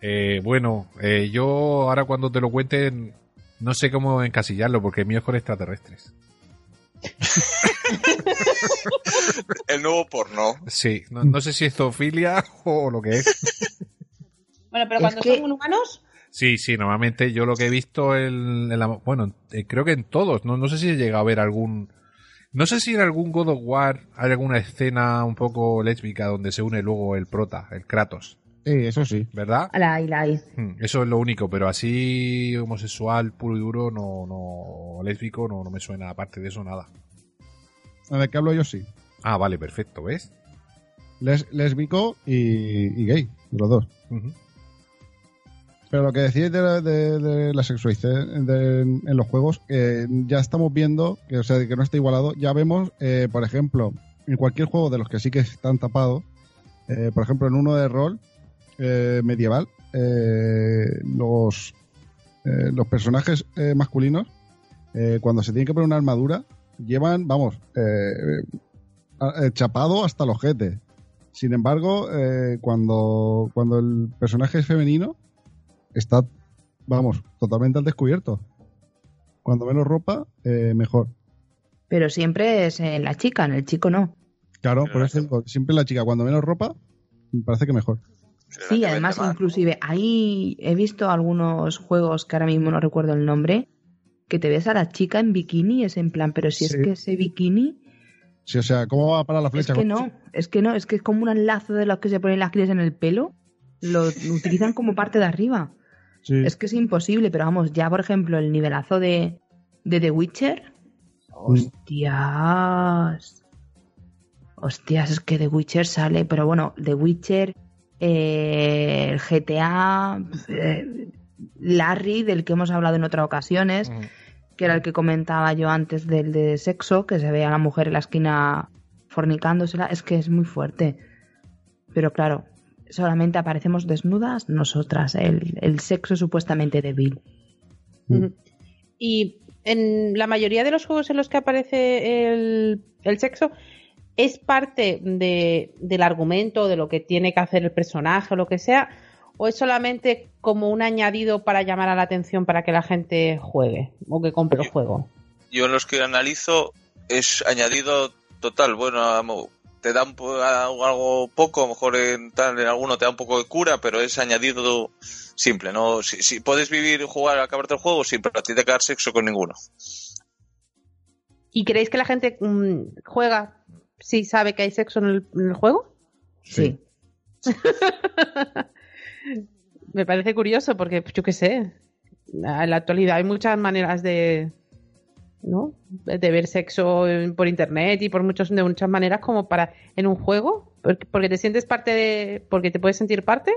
Eh, bueno, eh, yo ahora cuando te lo cuenten no sé cómo encasillarlo porque mío es con extraterrestres. el nuevo porno. Sí, no, sé si es zoofilia o lo que es. Bueno, pero cuando son humanos. Sí, sí, normalmente yo lo que he visto en, la, bueno, eh, creo que en todos, no, no sé si he llegado a ver algún, no sé si en algún God of War hay alguna escena un poco lésbica donde se une luego el prota, el Kratos. Sí, eso sí. ¿Verdad? La, la, hmm, Eso es lo único, pero así homosexual, puro y duro, no, no, lésbico, no, no me suena, aparte de eso, nada. ¿De qué hablo yo sí? Ah, vale, perfecto, ¿ves? Les, lésbico y, gay, los dos. Pero lo que decís de, de, la sexualización en los juegos, ya estamos viendo, que, o sea, que no está igualado, ya vemos, eh, por ejemplo, en cualquier juego de los que sí que están tapados, eh, por ejemplo, en uno de rol eh, medieval, los, los personajes masculinos, cuando se tienen que poner una armadura, llevan, vamos, chapado hasta los jetes. Sin embargo, cuando, cuando el personaje es femenino, está, vamos, totalmente al descubierto. Cuando menos ropa, eh, mejor. Pero siempre es en la chica, en el chico no. Claro, por eso siempre la chica, cuando menos ropa, me parece que mejor. Sí, además, inclusive, ahí he visto algunos juegos que ahora mismo no recuerdo el nombre, que te ves a la chica en bikini, es en plan, pero si es que ese bikini... Sí, o sea, ¿cómo va a parar la flecha? Es que no, es que no, es que es como un lazo de los que se ponen las crías en el pelo, lo utilizan como parte de arriba. Es que es imposible, pero vamos, ya por ejemplo el nivelazo de, de The Witcher. Hostias. Hostias, es que The Witcher sale, pero bueno, The Witcher, eh, el GTA, eh, Larry, del que hemos hablado en otras ocasiones, que era el que comentaba yo antes del de sexo, que se ve a la mujer en la esquina fornicándosela, es que es muy fuerte. Pero claro, solamente aparecemos desnudas nosotras, el, sexo supuestamente débil. Y en la mayoría de los juegos en los que aparece el, sexo, ¿es parte de, del argumento, de lo que tiene que hacer el personaje o lo que sea? ¿O es solamente como un añadido para llamar a la atención para que la gente juegue o que compre el juego? Yo en los que analizo es añadido total. Bueno, te da algo poco, a lo mejor en, tal, en alguno te da un poco de cura, pero es añadido simple, ¿no? Si, puedes vivir, jugar, acabarte el juego, sin pero a ti te quedar sexo con ninguno. ¿Y creéis que la gente mm, juega si sabe que hay sexo en el, juego? Sí. Me parece curioso porque, yo qué sé, en la actualidad hay muchas maneras de, ¿no? De ver sexo por internet y por muchos, de muchas maneras como para en un juego, porque, te sientes parte de, porque te puedes sentir parte,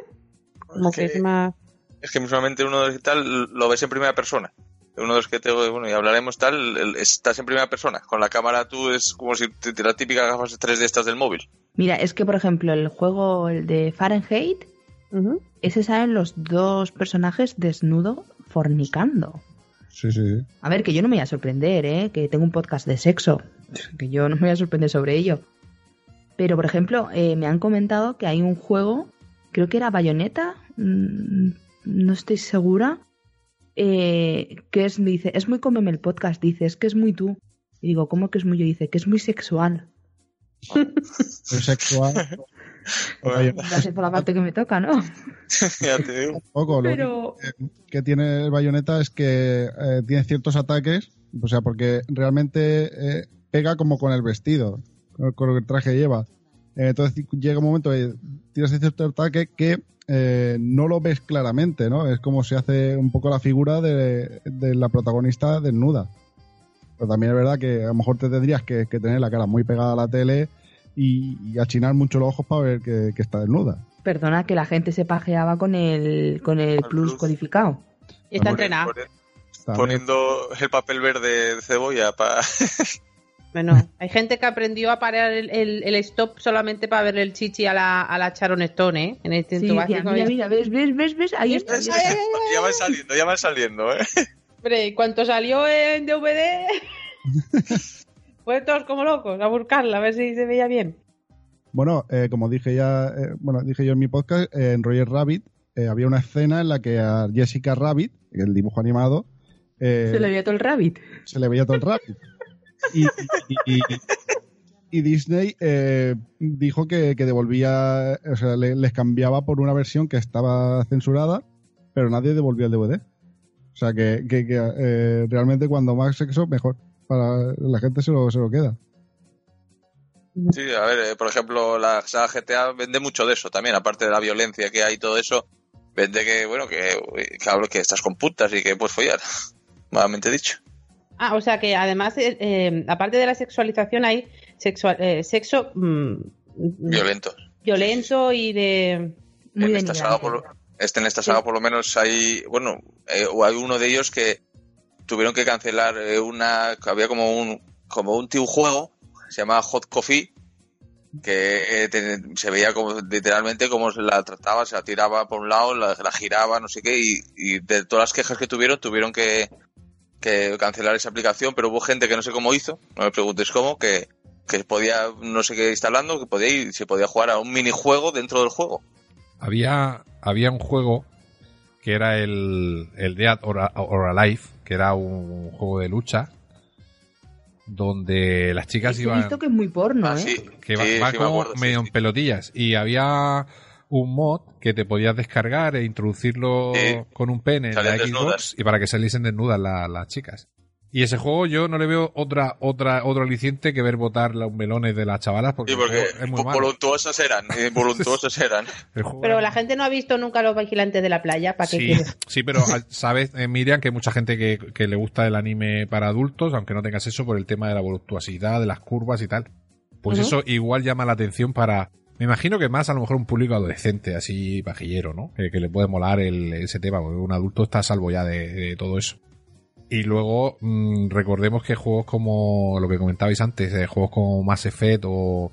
como es que, es más... Es que usualmente uno de los que tal lo ves en primera persona. Uno de los que te, bueno, y hablaremos tal, estás en primera persona. Con la cámara tú es como si te, la típica gafas 3 de estas del móvil. Mira, es que por ejemplo el juego, el de Fahrenheit, ese salen los dos personajes desnudo fornicando. Sí, sí. A ver, que yo no me voy a sorprender, ¿eh? Que tengo un podcast de sexo. que yo no me voy a sorprender sobre ello. Pero, por ejemplo, eh, me han comentado que hay un juego, creo que era Bayonetta, mm, no estoy segura, eh, que es, me dice, es muy como el podcast, dice, es que es muy tú. Y digo, ¿cómo que es muy yo? Dice, que es muy sexual. Es sexual. Gracias por la parte que me toca, ¿no? ya te digo. Un poco, lo que, tiene el bayoneta es que eh, tiene ciertos ataques, o sea, porque realmente eh, pega como con el vestido, con, lo que el traje lleva. Eh, entonces llega un momento que tiras cierto ataque que no lo ves claramente, ¿no? Es como se hace un poco la figura de, la protagonista desnuda. Pero también es verdad que a lo mejor te tendrías que, que tener la cara muy pegada a la tele y, achinar mucho los ojos para ver que, está desnuda. Perdona, que la gente se pajeaba con el, con el, plus, codificado. Y está entrenado. Poniendo el papel verde de cebolla para... Bueno, hay gente que aprendió a parar el, stop solamente para ver el chichi a la, a la Sharon Stone, ¿eh? En el sí, básico. Mira, mira, ves, ves, ves, ves, ahí está. ya van saliendo, ya van saliendo, ¿eh? Hombre, cuánto salió en DVD... Pues todos como locos a buscarla, a ver si se veía bien. Bueno, eh, como dije ya, eh, bueno, dije yo en mi podcast, eh, en Roger Rabbit había una escena en la que a Jessica Rabbit, el dibujo animado, se le veía todo el rabbit. Se le veía todo el rabbit. y, Disney dijo que, devolvía, o sea, les cambiaba por una versión que estaba censurada, pero nadie devolvía el DVD. O sea que, que realmente cuando más sexo, mejor para la gente se lo, se lo queda. Sí, a ver, eh, por ejemplo, la saga GTA vende mucho de eso también, aparte de la violencia que hay y todo eso, vende que, bueno, que, que, que estás con putas y que puedes follar, nuevamente dicho. Ah, o sea que además, eh, eh, aparte de la sexualización, hay sexual, sexo mm, violento. Violento y de... Muy en, esta saga por, este, en esta saga por lo menos hay, bueno, o hay uno de ellos que tuvieron que cancelar eh, una había como un como un tío juego se llamaba Hot Coffee que eh, se veía como literalmente como la trataba, se la tiraba por un lado, la, giraba, no sé qué, y, de todas las quejas que tuvieron, tuvieron que, cancelar esa aplicación, pero hubo gente que no sé cómo hizo, no me preguntes cómo, que, que podía, no sé qué instalando, que podía ir, se podía jugar a un minijuego dentro del juego. Había, había un juego que era el, el Dead or, Alive, que era un juego de lucha donde las chicas iban. He visto que es muy porno, ah, ¿eh? Que va, como medio en pelotillas. Y había un mod que te podías descargar e introducirlo con un pene en la Xbox y para que saliesen desnudas las chicas. Y ese juego yo no le veo otra otra otro aliciente que ver botar los melones de las chavalas porque, es muy voluntuosas eran, eh, voluntuosas eran. pero la gente no ha visto nunca los vigilantes de la playa, ¿para sí, Sí, pero sabes, eh, Miriam, que hay mucha gente que, le gusta el anime para adultos, aunque no tengas eso por el tema de la voluptuosidad, de las curvas y tal. Pues eso igual llama la atención para me imagino que más a lo mejor un público adolescente, así pajillero, ¿no? Que, le puede molar el, ese tema, porque un adulto está a salvo ya de todo eso. Y luego mm, recordemos que juegos como lo que comentabais antes, eh, juegos como Mass Effect o,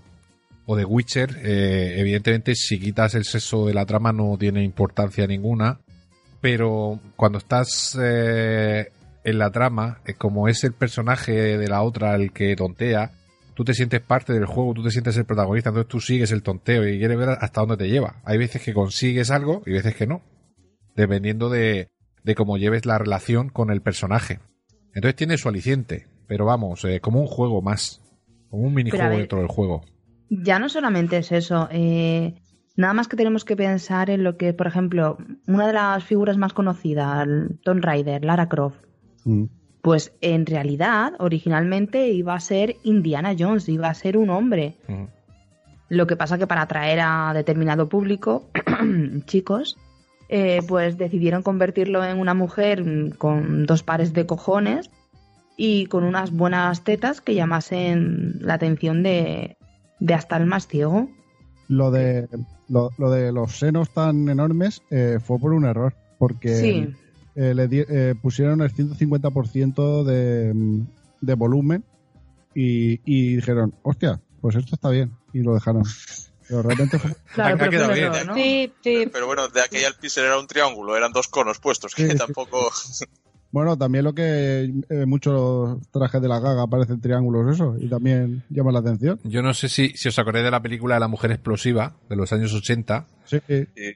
o The Witcher, eh, evidentemente si quitas el sexo de la trama no tiene importancia ninguna, pero cuando estás eh, en la trama, como es el personaje de la otra el que tontea, tú te sientes parte del juego, tú te sientes el protagonista, entonces tú sigues el tonteo y quieres ver hasta dónde te lleva. Hay veces que consigues algo y veces que no, dependiendo de, de cómo lleves la relación con el personaje. Entonces tiene su aliciente, pero vamos, eh, como un juego más, como un minijuego dentro del juego. Ya no solamente es eso, eh, nada más que tenemos que pensar en lo que, por ejemplo, una de las figuras más conocidas, Tomb Raider, Lara Croft, mm. pues en realidad originalmente iba a ser Indiana Jones, iba a ser un hombre. Mm. Lo que pasa que para atraer a determinado público, chicos, eh, pues decidieron convertirlo en una mujer con dos pares de cojones y con unas buenas tetas que llamasen la atención de, hasta el más ciego. Lo de, lo, de los senos tan enormes eh, fue por un error, porque eh, le pusieron el 150% de, de volumen y, y dijeron, hostia, pues esto está bien, y lo dejaron. Pero realmente claro, pero bien, Sí, sí. Pero bueno, de aquella el píxel era un triángulo, eran dos conos puestos, que tampoco... Bueno, también lo que eh, muchos trajes de la gaga parecen triángulos, eso, y también llama la atención. Yo no sé si, si os acordáis de la película de la mujer explosiva de los años 80, Sí,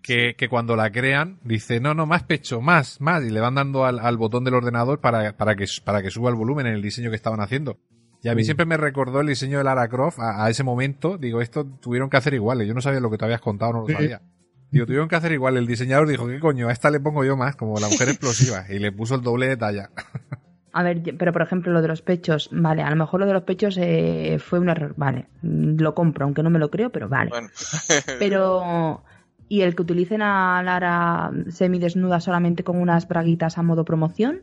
que, que cuando la crean dice, no, no, más pecho, más, más, y le van dando al, al botón del ordenador para, para, que, para que suba el volumen en el diseño que estaban haciendo. Y a mí Sí. siempre me recordó el diseño de Lara Croft a, a ese momento. Digo, esto tuvieron que hacer iguales. Yo no sabía lo que te habías contado, no lo sabía. Digo, tuvieron que hacer igual. El diseñador dijo, ¿qué coño? A esta le pongo yo más, como la mujer explosiva. Y le puso el doble de talla. A ver, pero por ejemplo, lo de los pechos, vale, a lo mejor lo de los pechos eh, fue un error, vale, mm, lo compro, aunque no me lo creo, pero vale. Bueno, Pero, ¿y el que utilicen a Lara semidesnuda solamente con unas braguitas a modo promoción?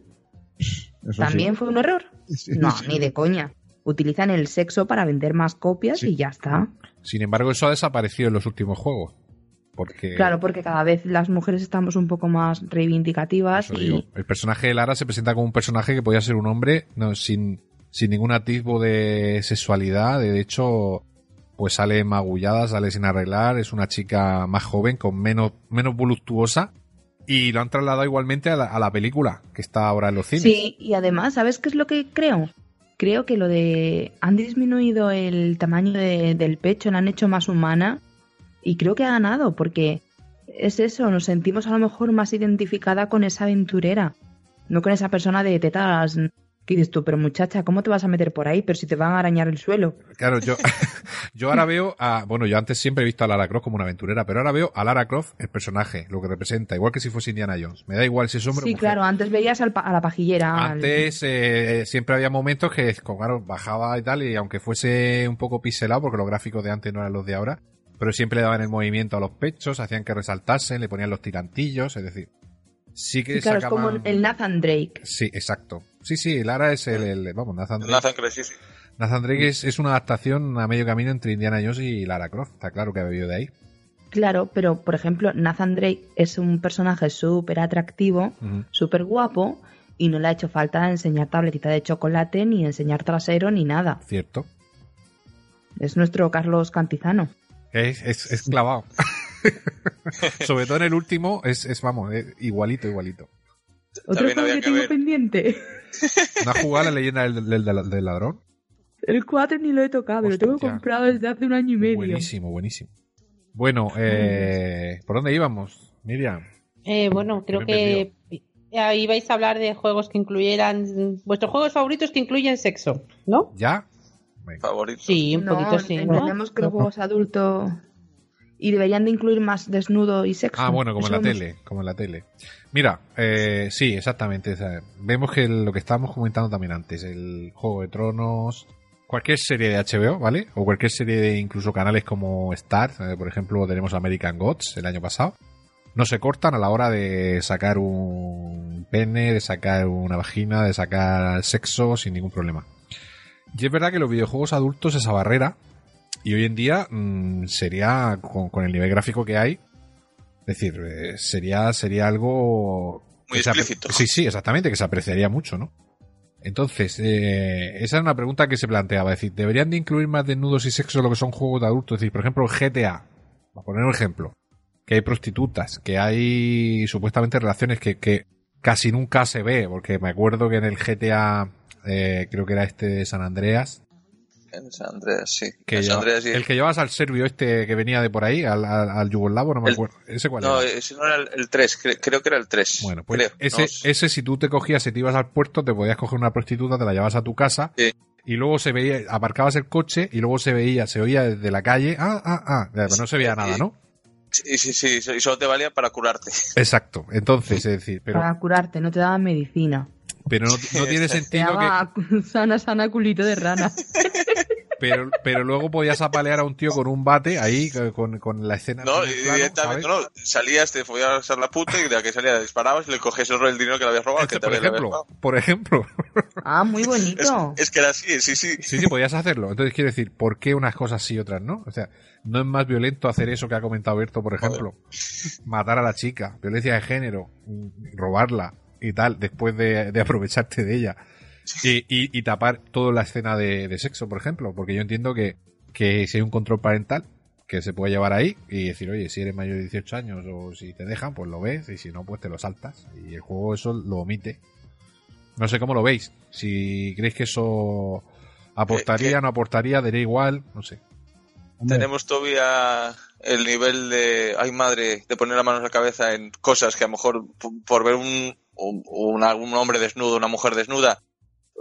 eso ¿También fue un error? sí. No, Sí. ni de coña. Utilizan el sexo para vender más copias Sí. y ya está. Sin embargo, eso ha desaparecido en los últimos juegos. Porque, Claro, porque cada vez las mujeres estamos un poco más reivindicativas eso y digo, el personaje de Lara se presenta como un personaje que podía ser un hombre no, sin, sin ningún atisbo de sexualidad. De hecho, pues sale magullada, sale sin arreglar. Es una chica más joven, con menos, menos voluptuosa. Y lo han trasladado igualmente a la, a la película, que está ahora en los cines. Sí, y además, ¿sabes qué es lo que creo? Creo que lo de... Han disminuido el tamaño de- del pecho, la han hecho más humana y creo que ha ganado porque es eso, nos sentimos a lo mejor más identificada con esa aventurera, no con esa persona de tetas que dices tú, pero muchacha, ¿cómo te vas a meter por ahí? Pero si te van a arañar el suelo. Claro, yo, yo ahora veo a, bueno, yo antes siempre he visto a Lara Croft como una aventurera, pero ahora veo a Lara Croft el personaje, lo que representa, igual que si fuese Indiana Jones. Me da igual si es hombre o Sí, mujer. claro, antes veías al a la pajillera. al- Antes eh, siempre había momentos que, claro, bajaba y tal, y aunque fuese un poco pixelado, porque los gráficos de antes no eran los de ahora, pero siempre le daban el movimiento a los pechos, hacían que resaltasen, le ponían los tirantillos, es decir, sí que Sí, claro, es como el Nathan Drake. Sí, exacto. Sí, sí, Lara es el, el- vamos, Nathan Drake. Nathan Cress, sí, sí. Nathan Drake es, es una adaptación a medio camino entre Indiana Jones y Lara Croft, está claro que ha bebido de ahí. Claro, pero por ejemplo, Nathan Drake es un personaje súper atractivo, Ujú. súper guapo, y no le ha hecho falta enseñar tabletita de chocolate, ni enseñar trasero, ni nada. Cierto. Es nuestro Carlos Cantizano. Es, es, es clavado. Sobre todo en el último, es, es vamos, es igualito, igualito. Otro También que que tengo ver. pendiente. ¿No has jugado a la leyenda del, del- del- ladrón? El 4 ni lo he tocado, lo tengo comprado desde hace un año y medio. Buenísimo, buenísimo. Bueno, eh, ¿por dónde íbamos, Miriam? Eh, bueno, creo que ahí vais a hablar de juegos que incluyeran vuestros juegos favoritos que incluyen sexo, ¿no? ¿Ya? Venga. Favorito. Sí, un no, poquito sí. ¿no? que los juegos adultos y deberían de incluir más desnudo y sexo. Ah, bueno, como en la tele, como en la tele. Mira, eh, sí, exactamente. o sea, vemos que lo que estábamos comentando también antes, el Juego de Tronos, cualquier serie de HBO, ¿vale? O cualquier serie de incluso canales como Star, eh, por ejemplo, tenemos American Gods el año pasado. No se cortan a la hora de sacar un pene, de sacar una vagina, de sacar sexo sin ningún problema. Y es verdad que los videojuegos adultos esa barrera y hoy en día mm, sería con, con el nivel gráfico que hay es decir eh, sería sería algo Muy explícito. sí sí exactamente que se apreciaría mucho no entonces eh, esa es una pregunta que se planteaba es decir deberían de incluir más desnudos y sexo en lo que son juegos de adultos es decir por ejemplo el GTA para poner un ejemplo que hay prostitutas que hay supuestamente relaciones que, que casi nunca se ve porque me acuerdo que en el GTA eh, creo que era este de San Andreas En San Andreas, sí. que En San lleva- Andreas, sí. el que llevabas al serbio este que venía de por ahí, al, al, al yugoslavo, no me El- acuerdo. ¿Ese cuál No, era? ese no era el 3, creo que era el 3. Bueno, pues creo, ese, no, ese si tú te cogías, si te ibas al puerto, te podías coger una prostituta, te la llevabas a tu casa Sí. y luego se veía, aparcabas el coche y luego se veía, se oía desde la calle, ah, ah, ah, pero no se veía Sí. nada, ¿no? Sí, sí, sí, y solo te valía para curarte. Exacto. Entonces, es decir, pero, Para curarte, no te daban medicina. Pero no, no tiene sentido que, sana, sana culito de rana. pero, pero luego podías apalear a un tío con un bate ahí, con, con la escena. No, directamente, no, salías, te podías hacer la puta y de la que salías disparabas y le cogías el, el dinero que le habías robado. Este, que te por ejemplo, robado. por ejemplo. Ah, muy Es, bonito. es que era así, sí, sí. Sí, sí, podías hacerlo. Entonces quiero decir, ¿por qué unas cosas sí y otras no? O sea, no es más violento hacer eso que ha comentado Berto, por ejemplo. Matar a la chica, violencia de género, mm, robarla y tal, después de, de aprovecharte de ella. Y, y- y tapar toda la escena de, de sexo, por ejemplo. Porque yo entiendo que, que si hay un control parental que se puede llevar ahí y decir, oye, si eres mayor de 18 años o si te dejan, pues lo ves y si no, pues te lo saltas. Y el juego eso lo omite. No sé cómo lo veis. Si creéis que eso aportaría, no aportaría, daría igual, no sé. Tenemos todavía el nivel de, ay madre, de poner la mano en la cabeza en cosas que a lo mejor por ver un, un, hombre desnudo, una mujer desnuda,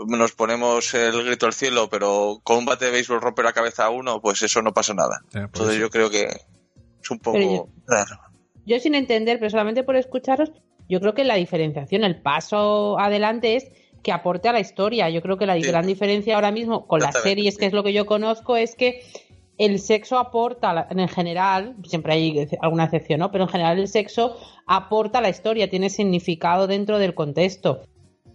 nos ponemos el grito al cielo, pero con un bate de béisbol rompe la cabeza a uno, pues eso no pasa nada. Entonces yo creo que es un poco raro. Yo sin entender, pero solamente por escucharos, yo creo que la diferenciación, el paso adelante es que aporte a la historia. Yo creo que la gran diferencia ahora mismo con las series, que es lo que yo conozco, es que el sexo aporta, en general, siempre hay alguna excepción, ¿no? Pero en general el sexo aporta a la historia, tiene significado dentro del contexto.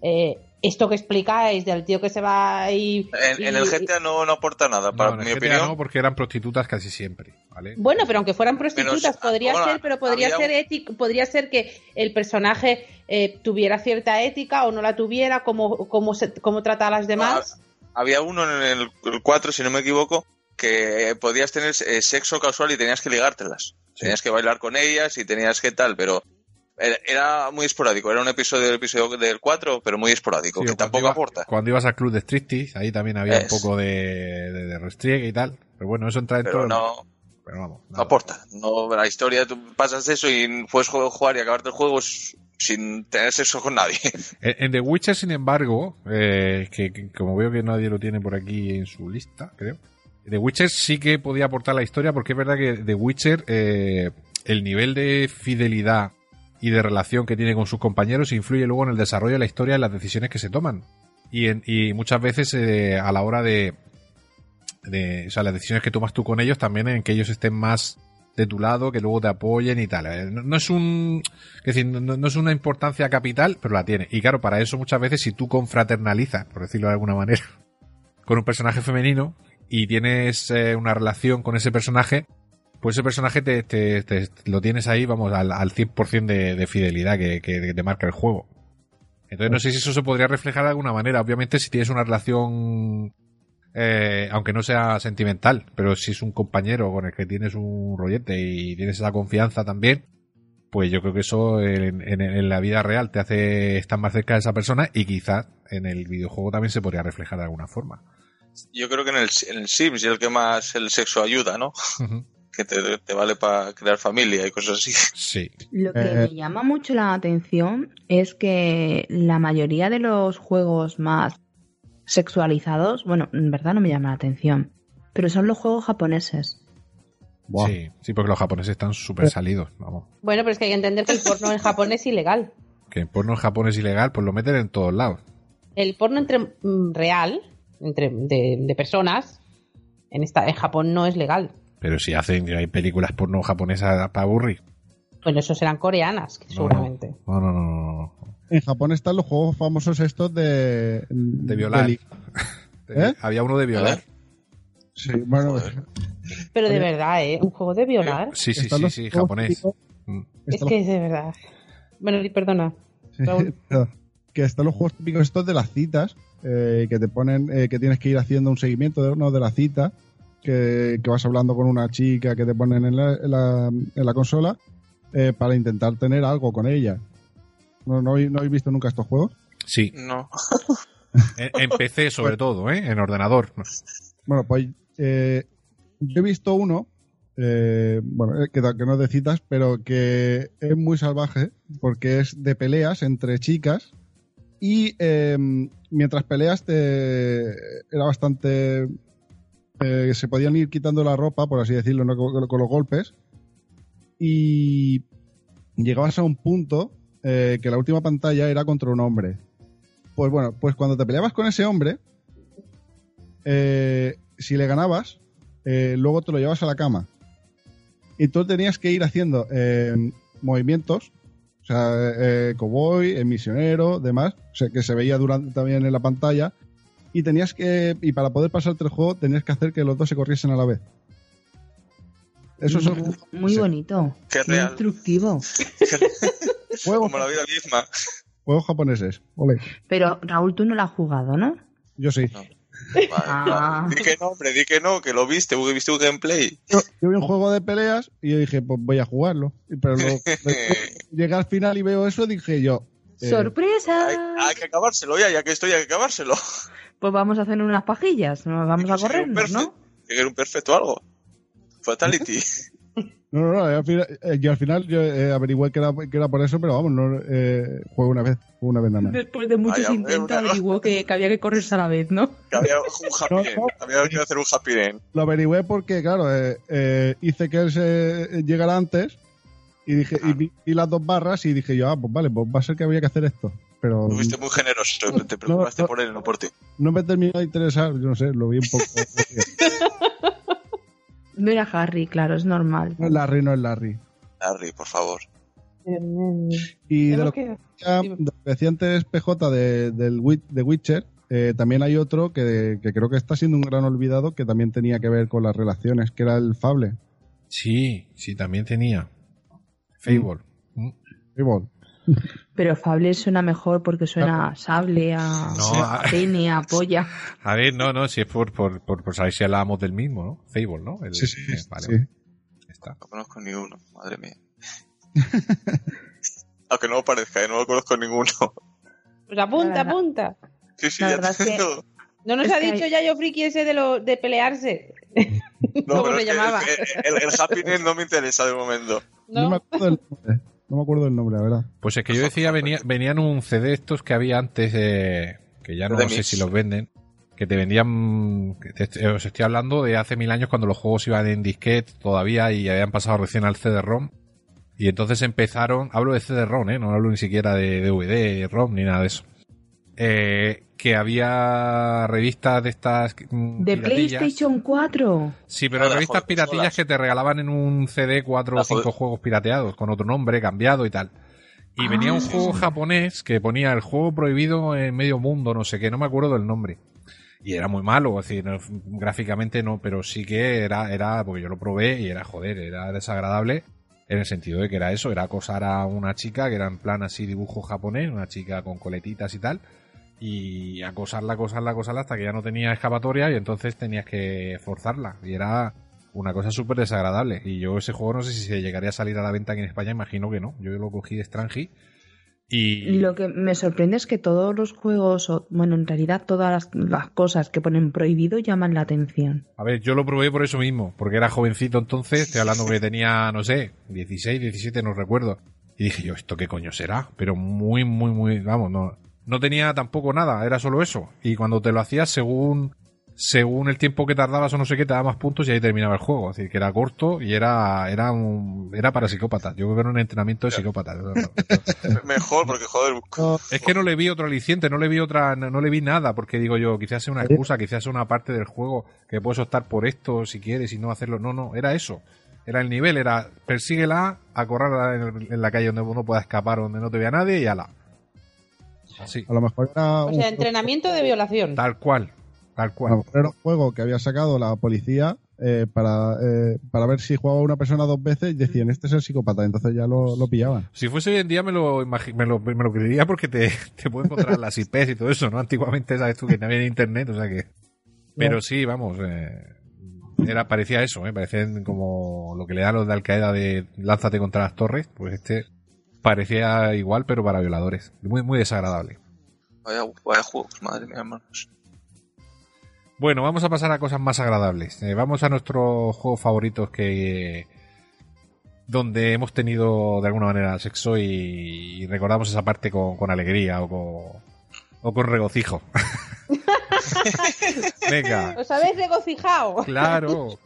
Eh, esto que explicáis del tío que se va y... En, el GTA no, aporta nada, para mi opinión. No, porque eran prostitutas casi siempre, ¿vale? Bueno, pero aunque fueran prostitutas, podría ser, pero podría ser ético, podría ser que el personaje eh, tuviera cierta ética o no la tuviera, como cómo, se, cómo trata a las demás. había uno en el 4, si no me equivoco, que podías tener eh, sexo casual y tenías que ligártelas. Tenías que bailar con ellas y tenías que tal, pero era muy esporádico. Era un episodio del episodio del 4, pero muy esporádico, que tampoco aporta. Cuando ibas al club de striptease, ahí también había un poco de, de, restriegue y tal. Pero bueno, eso entra dentro... Pero no, pero vamos, no aporta. No, la historia, tú pasas eso y puedes jugar y acabarte el juego sin tener sexo con nadie. En, The Witcher, sin embargo, eh, que, como veo que nadie lo tiene por aquí en su lista, creo. The Witcher sí que podía aportar la historia porque es verdad que The Witcher, eh, el nivel de fidelidad y de relación que tiene con sus compañeros influye luego en el desarrollo de la historia y las decisiones que se toman. Y, y muchas veces eh, a la hora de, de, o sea, las decisiones que tomas tú con ellos también en que ellos estén más de tu lado, que luego te apoyen y tal. Eh, no, es un, decir, no, es una importancia capital, pero la tiene. Y claro, para eso muchas veces si tú confraternalizas, por decirlo de alguna manera, con un personaje femenino, y tienes eh, una relación con ese personaje, pues ese personaje te, te, lo tienes ahí, vamos, al, al 100% de, de fidelidad que, que, te marca el juego. Entonces no sé si eso se podría reflejar de alguna manera. Obviamente si tienes una relación, eh, aunque no sea sentimental, pero si es un compañero con el que tienes un rollete y tienes esa confianza también, pues yo creo que eso en, en, en, la vida real te hace estar más cerca de esa persona y quizás en el videojuego también se podría reflejar de alguna forma yo creo que en el, en el Sims es el que más el sexo ayuda, ¿no? Que te, vale para crear familia y cosas así. Sí. Lo que eh, me llama mucho la atención es que la mayoría de los juegos más sexualizados, bueno, en verdad no me llama la atención, pero son los juegos japoneses. Sí, sí, porque los japoneses están súper salidos, vamos. Bueno, pero es que hay que entender que el porno en Japón es ilegal. Que el porno en Japón es ilegal, pues lo meten en todos lados. El porno entre mm, real, entre, de, personas, en, esta, en Japón no es legal. Pero si hacen, hay películas porno japonesas para aburrir. Bueno, eso serán coreanas, seguramente. No, no, no, En Japón están los juegos famosos estos de... De violar. ¿Eh? Había uno de violar. Sí, bueno... Pero de verdad, ¿eh? ¿Un juego de violar? Sí, sí, sí, sí, japonés. Mm. Es que es de verdad. Bueno, perdona. que están los juegos típicos estos de las citas, eh, que te ponen eh, que tienes que ir haciendo un seguimiento de, ¿no? de la cita, que, vas hablando con una chica que te ponen en la, en la, consola eh, para intentar tener algo con ella. ¿No, no, habéis visto nunca estos juegos? Sí. No. en, PC sobre todo, ¿eh? En ordenador. Bueno, pues yo he visto uno, bueno, que, que no es de citas, pero que es muy salvaje porque es de peleas entre chicas y em, mientras peleas te, era bastante... Eh, se podían ir quitando la ropa, por así decirlo, con, los golpes. Y llegabas a un punto eh, que la última pantalla era contra un hombre. Pues bueno, pues cuando te peleabas con ese hombre, eh, si le ganabas, luego te lo llevas a la cama. Y tú tenías que ir haciendo movimientos o sea, eh, cowboy, eh, misionero, demás, o sea, que se veía durante, también en la pantalla. Y tenías que, y para poder pasarte el juego, tenías que hacer que los dos se corriesen a la vez. Eso es muy bonito. Qué muy instructivo. Juegos, Como la vida misma. Juegos japoneses. Pero Raúl, tú no lo has jugado, ¿no? Yo sí. Ah. Di que no, hombre, di que no, que lo viste, viste un gameplay. Yo, vi un juego de peleas y yo dije, pues voy a jugarlo. Pero llegué al final y veo eso, dije yo, Eh, ¡Sorpresa! Hay, hay que acabárselo ya, ya que estoy, hay que acabárselo. Pues vamos a hacer unas pajillas, nos vamos a Que corrernos, ¿no? que quiero un perfecto algo. Fatality. No, no, no, al final, eh, yo al final yo eh, averigüé que era, que era por eso, pero vamos, no eh, juego una vez, juego una vez nada más. Después de muchos intentos averiguó que, que había que correrse a la vez, ¿no? que había un happy No, end. no. Había venido a hacer un happy end. Lo averigüé porque, claro, eh, eh, hice que él se llegara antes y dije y vi, vi las dos barras y dije yo, ah, pues vale, pues va a ser que había que hacer esto. Pero Fuiste muy generoso, te preocupaste no. por él, no por ti. no me terminó de interesar, yo no sé, lo vi un poco. No era Harry, claro, es normal. no es Larry, no es Larry. Harry, por favor. Y de lo que decía, de lo que decía antes PJ de, del de Witcher, eh, también hay otro que, que creo que está siendo un gran olvidado que también tenía que ver con las relaciones, que era el Fable. Sí, sí, también tenía. Fable. Mm. Fable. Pero Fable suena mejor porque suena a sable, a No, a a- pene, a polla. A ver, no, no, si es por, por, por, por saber si hablábamos del mismo, ¿no? Fable, ¿no? El- Sí, sí, eh, vale, sí. está. No conozco ni uno, madre mía. Aunque no lo parezca, ¿eh? no lo conozco ninguno. Pues apunta, La verdad- apunta. Sí, sí, ya es que- tengo. No nos Es ha dicho hay- ya yo friki ese de lo de pelearse. No, ¿Cómo pero se llamaba? El, el- el happy end no me interesa de momento. No. No, me acuerdo del nombre. No me acuerdo del nombre, la verdad. Pues es que yo decía, venía, venían un CD estos que había antes, eh, que ya no sé si los venden, que te vendían, que te- os estoy hablando de hace mil años cuando los juegos iban en disquete todavía y habían pasado recién al CD-ROM. Y entonces empezaron, hablo de CD-ROM, ¿eh? no hablo ni siquiera de DVD, ROM ni nada de eso. Eh, que había revistas de estas mm, De piratillas. PlayStation 4. Sí, pero Ah, revistas juegos, piratillas que te regalaban en un CD cuatro Ah, o cinco joder. juegos pirateados con otro nombre cambiado y tal. Y Ah. venía un juego japonés que ponía el juego prohibido en medio mundo, no sé qué, no me acuerdo del nombre. Y era muy malo, es decir, no- gráficamente no, pero sí que era, era, porque yo lo probé y era joder, era desagradable en el sentido de que era eso, era acosar a una chica que era en plan así dibujo japonés, una chica con coletitas y tal, y acosarla, acosarla, acosarla hasta que ya no tenía escapatoria y entonces tenías que forzarla. Y era una cosa súper desagradable. Y yo ese juego no sé si se llegaría a salir a la venta aquí en España, imagino que no. Yo lo cogí de Strange y... Lo que me sorprende es que todos los juegos, o, bueno, en realidad todas las, las cosas que ponen prohibido llaman la atención. A ver, yo lo probé por eso mismo, porque era jovencito entonces, estoy hablando que tenía, no sé, 16, 17, no recuerdo. Y dije yo, ¿esto qué coño será? Pero muy, muy, muy, vamos, no, no tenía tampoco nada, era solo eso. Y cuando te lo hacías según, según el tiempo que tardabas o no sé qué, te daba más puntos y ahí terminaba el juego. Es decir, que era corto y era, era un, era para psicópatas. Yo creo que era un entrenamiento de psicópatas. Mejor, porque joder. Es que no le vi otro aliciente, no le vi otra, no, no le vi nada, porque digo yo, quizás sea una excusa, quizás sea una parte del juego que puedes optar por esto si quieres y no hacerlo. No, no, era eso. Era el nivel, era persíguela a correr en, en la calle donde uno pueda escapar, donde no te vea nadie y ala. A lo mejor era o un, sea, entrenamiento de violación. tal cual, tal a lo cual. mejor era un juego que había sacado la policía eh, para, eh, para ver si jugaba una persona dos veces y decían, este es el psicópata, entonces ya lo, lo pillaban. Si fuese hoy en día me lo, me lo, me lo creería porque te, te puedo encontrar las IPs y todo eso, ¿no? Antiguamente sabes tú que no había internet, o sea que... Pero sí, vamos, eh, era, parecía eso, ¿eh? Parecían como lo que le dan los de Al Qaeda de lánzate contra las torres, pues este parecía igual pero para violadores. Muy, muy desagradable. Vaya, vaya juegos, madre mía, hermanos. Bueno, vamos a pasar a cosas más agradables. Eh, vamos a nuestros juegos favoritos que donde hemos tenido de alguna manera sexo y, y recordamos esa parte con, con alegría o con, o con regocijo. Venga, ¿Os habéis regocijado? claro.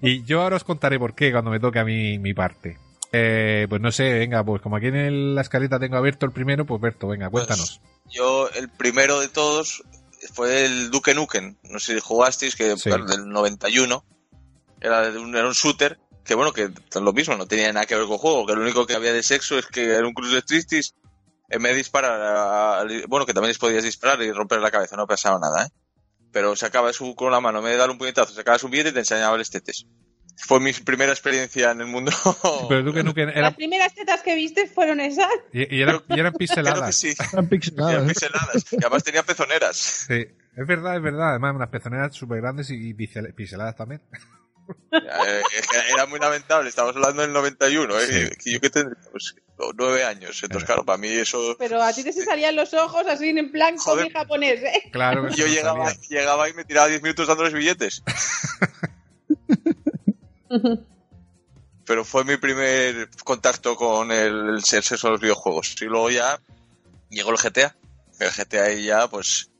Y yo ahora os contaré por qué cuando me toque a mí mi parte. Eh, pues no sé, venga, pues como aquí en el- la escaleta tengo abierto el primero, pues Berto, venga, cuéntanos. Yo, el primero de todos fue el Duke Nukem. No sé si jugasteis, que Sí. claro, del 91. Era, de un, era un shooter. Que bueno, que lo mismo, no tenía nada que ver con el juego. Que lo único que había de sexo es que era un cruz de tristis. En vez de disparar, a- a- bueno, que también les podías disparar y romper la cabeza, no pasaba nada, ¿eh? Pero sacaba su, con la mano, en vez de dar un puñetazo, sacaba su billete y te enseñaba el tetes. Fue mi primera experiencia en el mundo. Pero tú que no que era, Las primeras tetas que viste fueron esas. y, y eran, y eran Creo que pixeladas. sí. Eran pixeladas, Eran pixeladas. Y además tenía pezoneras. Sí, es verdad, es verdad. Además, unas pezoneras súper grandes y, y pixel- pixeladas también. Eh, era muy lamentable, estamos hablando del 91, ¿eh? yo que tendría pues, nueve años, entonces claro, para mí eso... Pero a ti te salían los ojos así en plan Joder. japonés, ¿eh? Claro. yo llegaba, llegaba y me tiraba 10 minutos dándoles billetes. Pero fue mi primer contacto con el, sexo de los videojuegos. Y luego ya llegó el GTA. El GTA y ya, pues,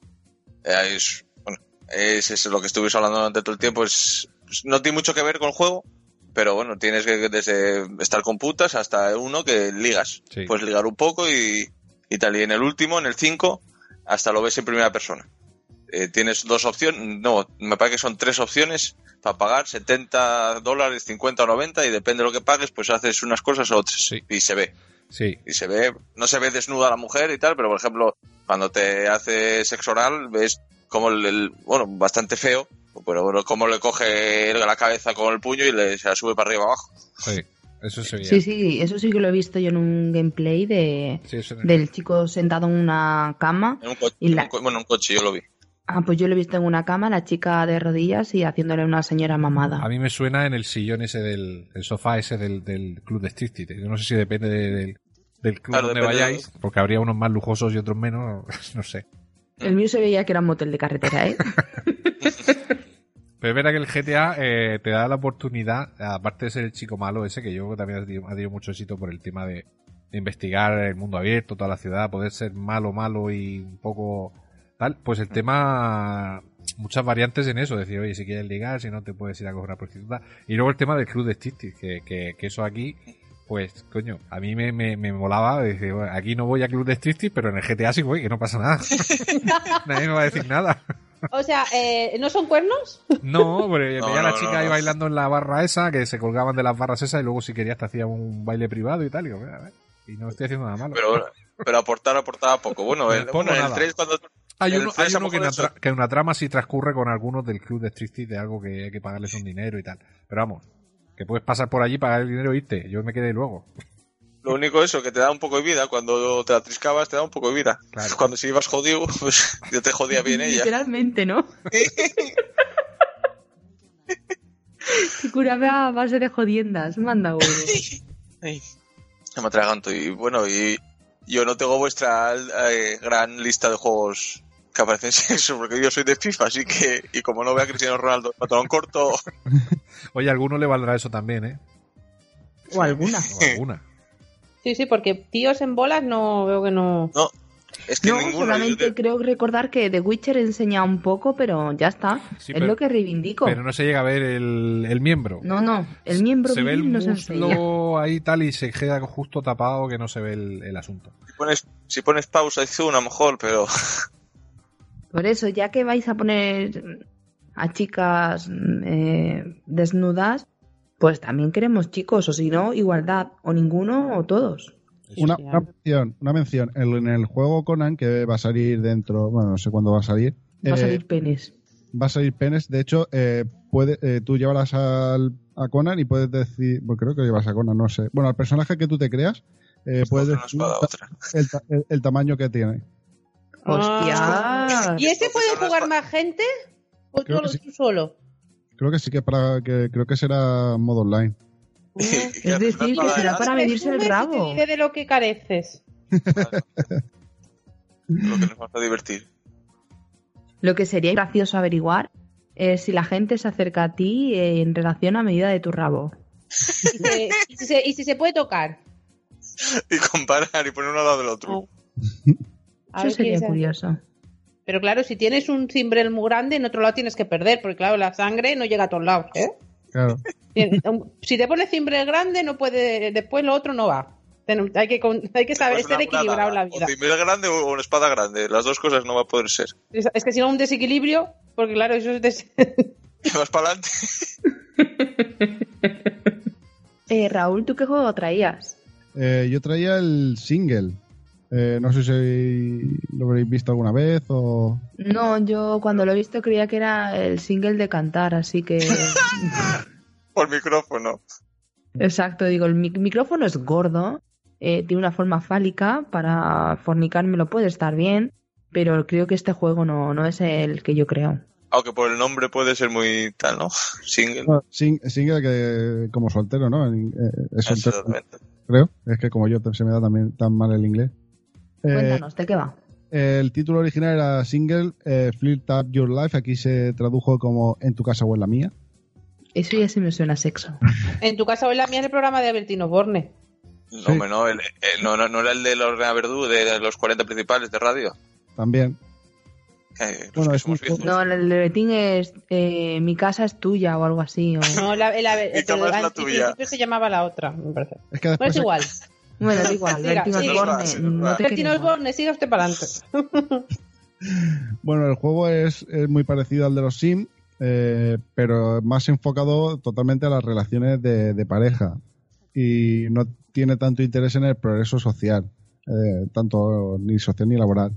es, bueno, es, lo que estuvimos hablando durante todo el tiempo. Es, pues, no tiene mucho que ver con el juego, pero bueno, tienes que desde estar con putas hasta uno que ligas. Puedes ligar un poco y, y tal. Y en el último, en el 5, hasta lo ves en primera persona. Eh, tienes dos opciones, no, me parece que son tres opciones para pagar 70 dólares, 50 o 90 y depende de lo que pagues, pues haces unas cosas o otras y se ve. Sí. Y se ve, no se ve desnuda la mujer y tal, pero por ejemplo, cuando te hace sexo oral, ves como el, bueno, bastante feo, pero bueno, como le coge la cabeza con el puño y le se la sube para arriba abajo. Sí. Eso sí, sí, sí, eso sí que lo he visto yo en un gameplay de del chico sentado en una cama. En un coche, bueno, en un coche yo lo vi. Ah, pues yo lo he visto en una cama, la chica de rodillas y haciéndole una señora mamada. A mí me suena en el sillón ese del sofá ese del, club de Strictly. Yo no sé si depende del, club donde vayáis, porque habría unos más lujosos y otros menos, no sé. El mío se veía que era un motel de carretera, ¿eh? Pero es verdad que el GTA eh, te da la oportunidad, aparte de ser el chico malo ese, que yo también ha tenido, mucho éxito por el tema de, de investigar el mundo abierto, toda la ciudad, poder ser malo, malo y un poco tal, pues el tema, muchas variantes en eso, decir, oye, si quieres ligar, si no te puedes ir a coger una prostituta. Y luego el tema del club de striptease, que, que, que, eso aquí, pues, coño, a mí me, me, me molaba, decir, aquí no voy a club de striptease, pero en el GTA sí voy, que no pasa nada. Nadie me va a decir nada. O sea, eh, ¿no son cuernos? No, porque veía a la chica ahí bailando en la barra esa, que se colgaban de las barras esas y luego si querías te hacía un baile privado y tal. Y, digo, a ver, y no estoy haciendo nada malo. Pero, pero aportar, aportaba poco. Bueno, el, bueno, el 3 cuando hay uno, hay uno que, en una trama sí transcurre con algunos del club de striptease de algo que hay que pagarles un dinero y tal. Pero vamos, que puedes pasar por allí, pagar el dinero y irte. Yo me quedé luego. Lo único eso, que te da un poco de vida. Cuando te atriscabas, te da un poco de vida. Cuando si ibas jodido, pues yo te jodía bien ella. Literalmente, ¿no? que curaba a base de jodiendas. Manda, güey. me atraganto. Y bueno, y yo no tengo vuestra eh, gran lista de juegos que aparecen sexo, porque yo soy de FIFA, así que, y como no veo a Cristiano Ronaldo pantalón corto. Oye, a alguno le valdrá eso también, ¿eh? O alguna. O alguna. Sí, sí, porque tíos en bolas no veo que no. No, es que no, solamente creo recordar que The Witcher enseña un poco, pero ya está. es lo que reivindico. Pero no se llega a ver el, miembro. No, no. El miembro se ve el no muslo ahí tal y se queda justo tapado que no se ve el, asunto. Si pones, si pones pausa y zoom a lo mejor, pero... Por eso, ya que vais a poner a chicas eh, desnudas, pues también queremos chicos, o si no, igualdad, o ninguno o todos. Una, mención, una mención. En, el juego Conan, que va a salir dentro, bueno, no sé cuándo va a salir. Va a salir eh, penes. Va a salir penes. De hecho, eh, puede, eh, tú llevarás al, a Conan y puedes decir, bueno, creo que llevas a Conan, no sé. Bueno, al personaje que tú te creas, pues puedes decir el, tamaño que tiene. ¡Hostia! Ah. ¿Y ese puede jugar más gente? ¿O solo tú solo? Creo que sí que para que creo que será modo online. es decir, que será para medirse el rabo. de lo que careces. lo que nos va a divertir. Lo que sería gracioso averiguar es si la gente se acerca a ti en relación a medida de tu rabo. y, si se, puede tocar. Y comparar y poner uno al lado del otro. Eso sería curioso. Pero claro, si tienes un cimbrel muy grande, en otro lado tienes que perder, porque claro, la sangre no llega a todos lados. ¿eh? Claro. Si te pones cimbrel grande, no puede, después lo otro no va. Hay que, hay que saber estar equilibrado la vida. Un cimbrel grande o una espada grande, las dos cosas no va a poder ser. Es, que si no, un desequilibrio, porque claro, eso es. Des... vas para adelante. eh, Raúl, ¿tú qué juego traías? Eh, yo traía el single. Eh, no sé si lo habréis visto alguna vez o... No, yo cuando lo he visto creía que era el single de cantar, así que... Por micrófono. Exacto, digo, el micrófono es gordo, eh, tiene una forma fálica, para fornicarme lo puede estar bien, pero creo que este juego no, no es el que yo creo. Aunque por el nombre puede ser muy tal, ¿no? Single. single que como soltero, ¿no? Eh, es soltero, creo. Es que como yo se me da también tan mal el inglés. Cuéntanos, ¿de qué va? El título original era Single, eh, Flirt Up Your Life. Aquí se tradujo como En tu casa o en la mía. Eso ya sí me suena a sexo. En tu casa o en la mía es el programa de Albertino Borne. No, no, no, no, era el de Lorena Verdú, de los 40 principales de radio. También. Eh, bueno, es un no, el de Betín es eh, mi casa es tuya o algo así. O... No, la, la, mi cama es la tuya. se llamaba la otra, me parece. Es que después es igual. Bueno, es igual. Bertino Osborne. No Bertino Osborne, siga usted para adelante. bueno, el juego es, es, muy parecido al de los Sims, eh, pero más enfocado totalmente a las relaciones de, de, pareja. Y no tiene tanto interés en el progreso social, eh, tanto ni social ni laboral.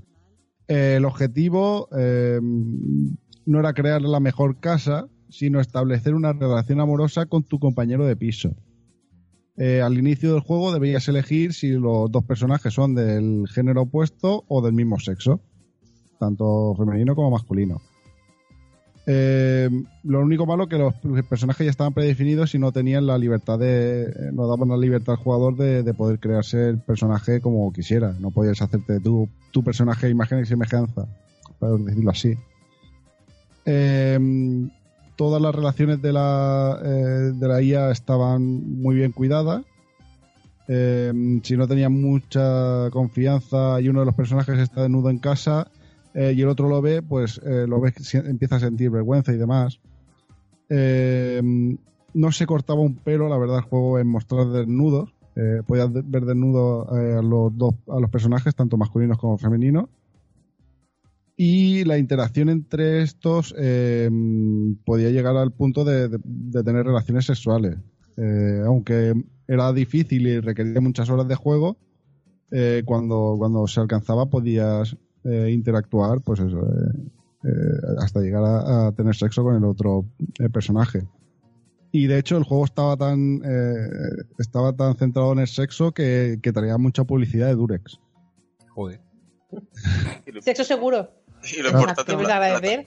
Eh, el objetivo eh, no era crear la mejor casa, sino establecer una relación amorosa con tu compañero de piso. Eh, al inicio del juego deberías elegir si los dos personajes son del género opuesto o del mismo sexo, tanto femenino como masculino. lo único malo que los personajes ya estaban predefinidos y no tenían la libertad de. no daban la libertad al jugador de, de poder crearse el personaje como quisiera. No podías hacerte tu tu personaje imagen y semejanza, para decirlo así. Em, todas las relaciones de la, eh, de la IA estaban muy bien cuidadas. Em, si no tenía mucha confianza y uno de los personajes está desnudo en casa eh, y el otro lo ve, pues eh, lo ve, empieza a sentir vergüenza y demás. Em, no se cortaba un pelo, la verdad, el juego en mostrar desnudos. Eh, podías ver desnudo eh, a los dos a los personajes, tanto masculinos como femeninos. Y la interacción entre estos eh, podía llegar al punto de, tener relaciones sexuales. aunque era difícil y requería muchas horas de juego, cuando, cuando se alcanzaba podías interactuar, pues eso, hasta llegar a, tener sexo con el otro personaje. Y de hecho el juego estaba tan eh, estaba tan centrado en el sexo que, que traía mucha publicidad de Durex. Joder. sexo seguro. Y lo importante es la,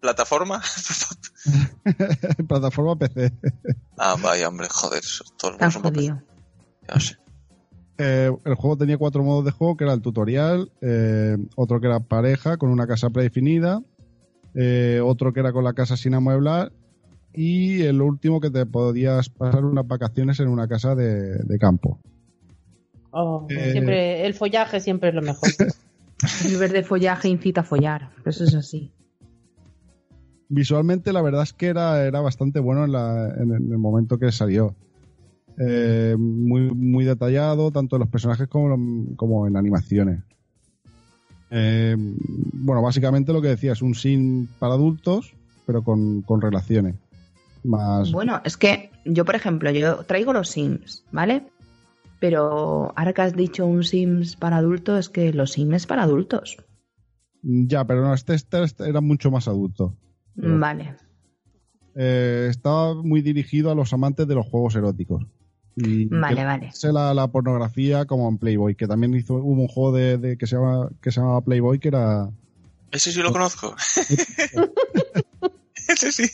plataforma. plataforma PC. ah, vaya, hombre, joder. Todo el mundo Ya sé. Eh, el juego tenía cuatro modos de juego, que era el tutorial, eh, otro que era pareja con una casa predefinida, eh, otro que era con la casa sin amueblar y el último que te podías pasar unas vacaciones en una casa de, campo. Oh, eh, siempre, el follaje siempre es lo mejor. El verde follaje incita a follar, eso es así. Visualmente la verdad es que era, era bastante bueno en, el momento que salió. Eh, muy, muy detallado, tanto en los personajes como, como en animaciones. Eh, bueno, básicamente lo que decía es un sin para adultos, pero con relaciones. Bueno, es que yo, por ejemplo, yo traigo los Sims, ¿vale? Pero ahora que has dicho un Sims para adultos, es que los Sims es para adultos. Ya, pero no, este, este, este era mucho más adulto. Vale. Eh, estaba muy dirigido a los amantes de los juegos eróticos. Y vale, vale. La, la pornografía como en Playboy, que también hizo hubo un juego de, que se llama que se llamaba Playboy que era. Ese sí lo conozco. Ese sí.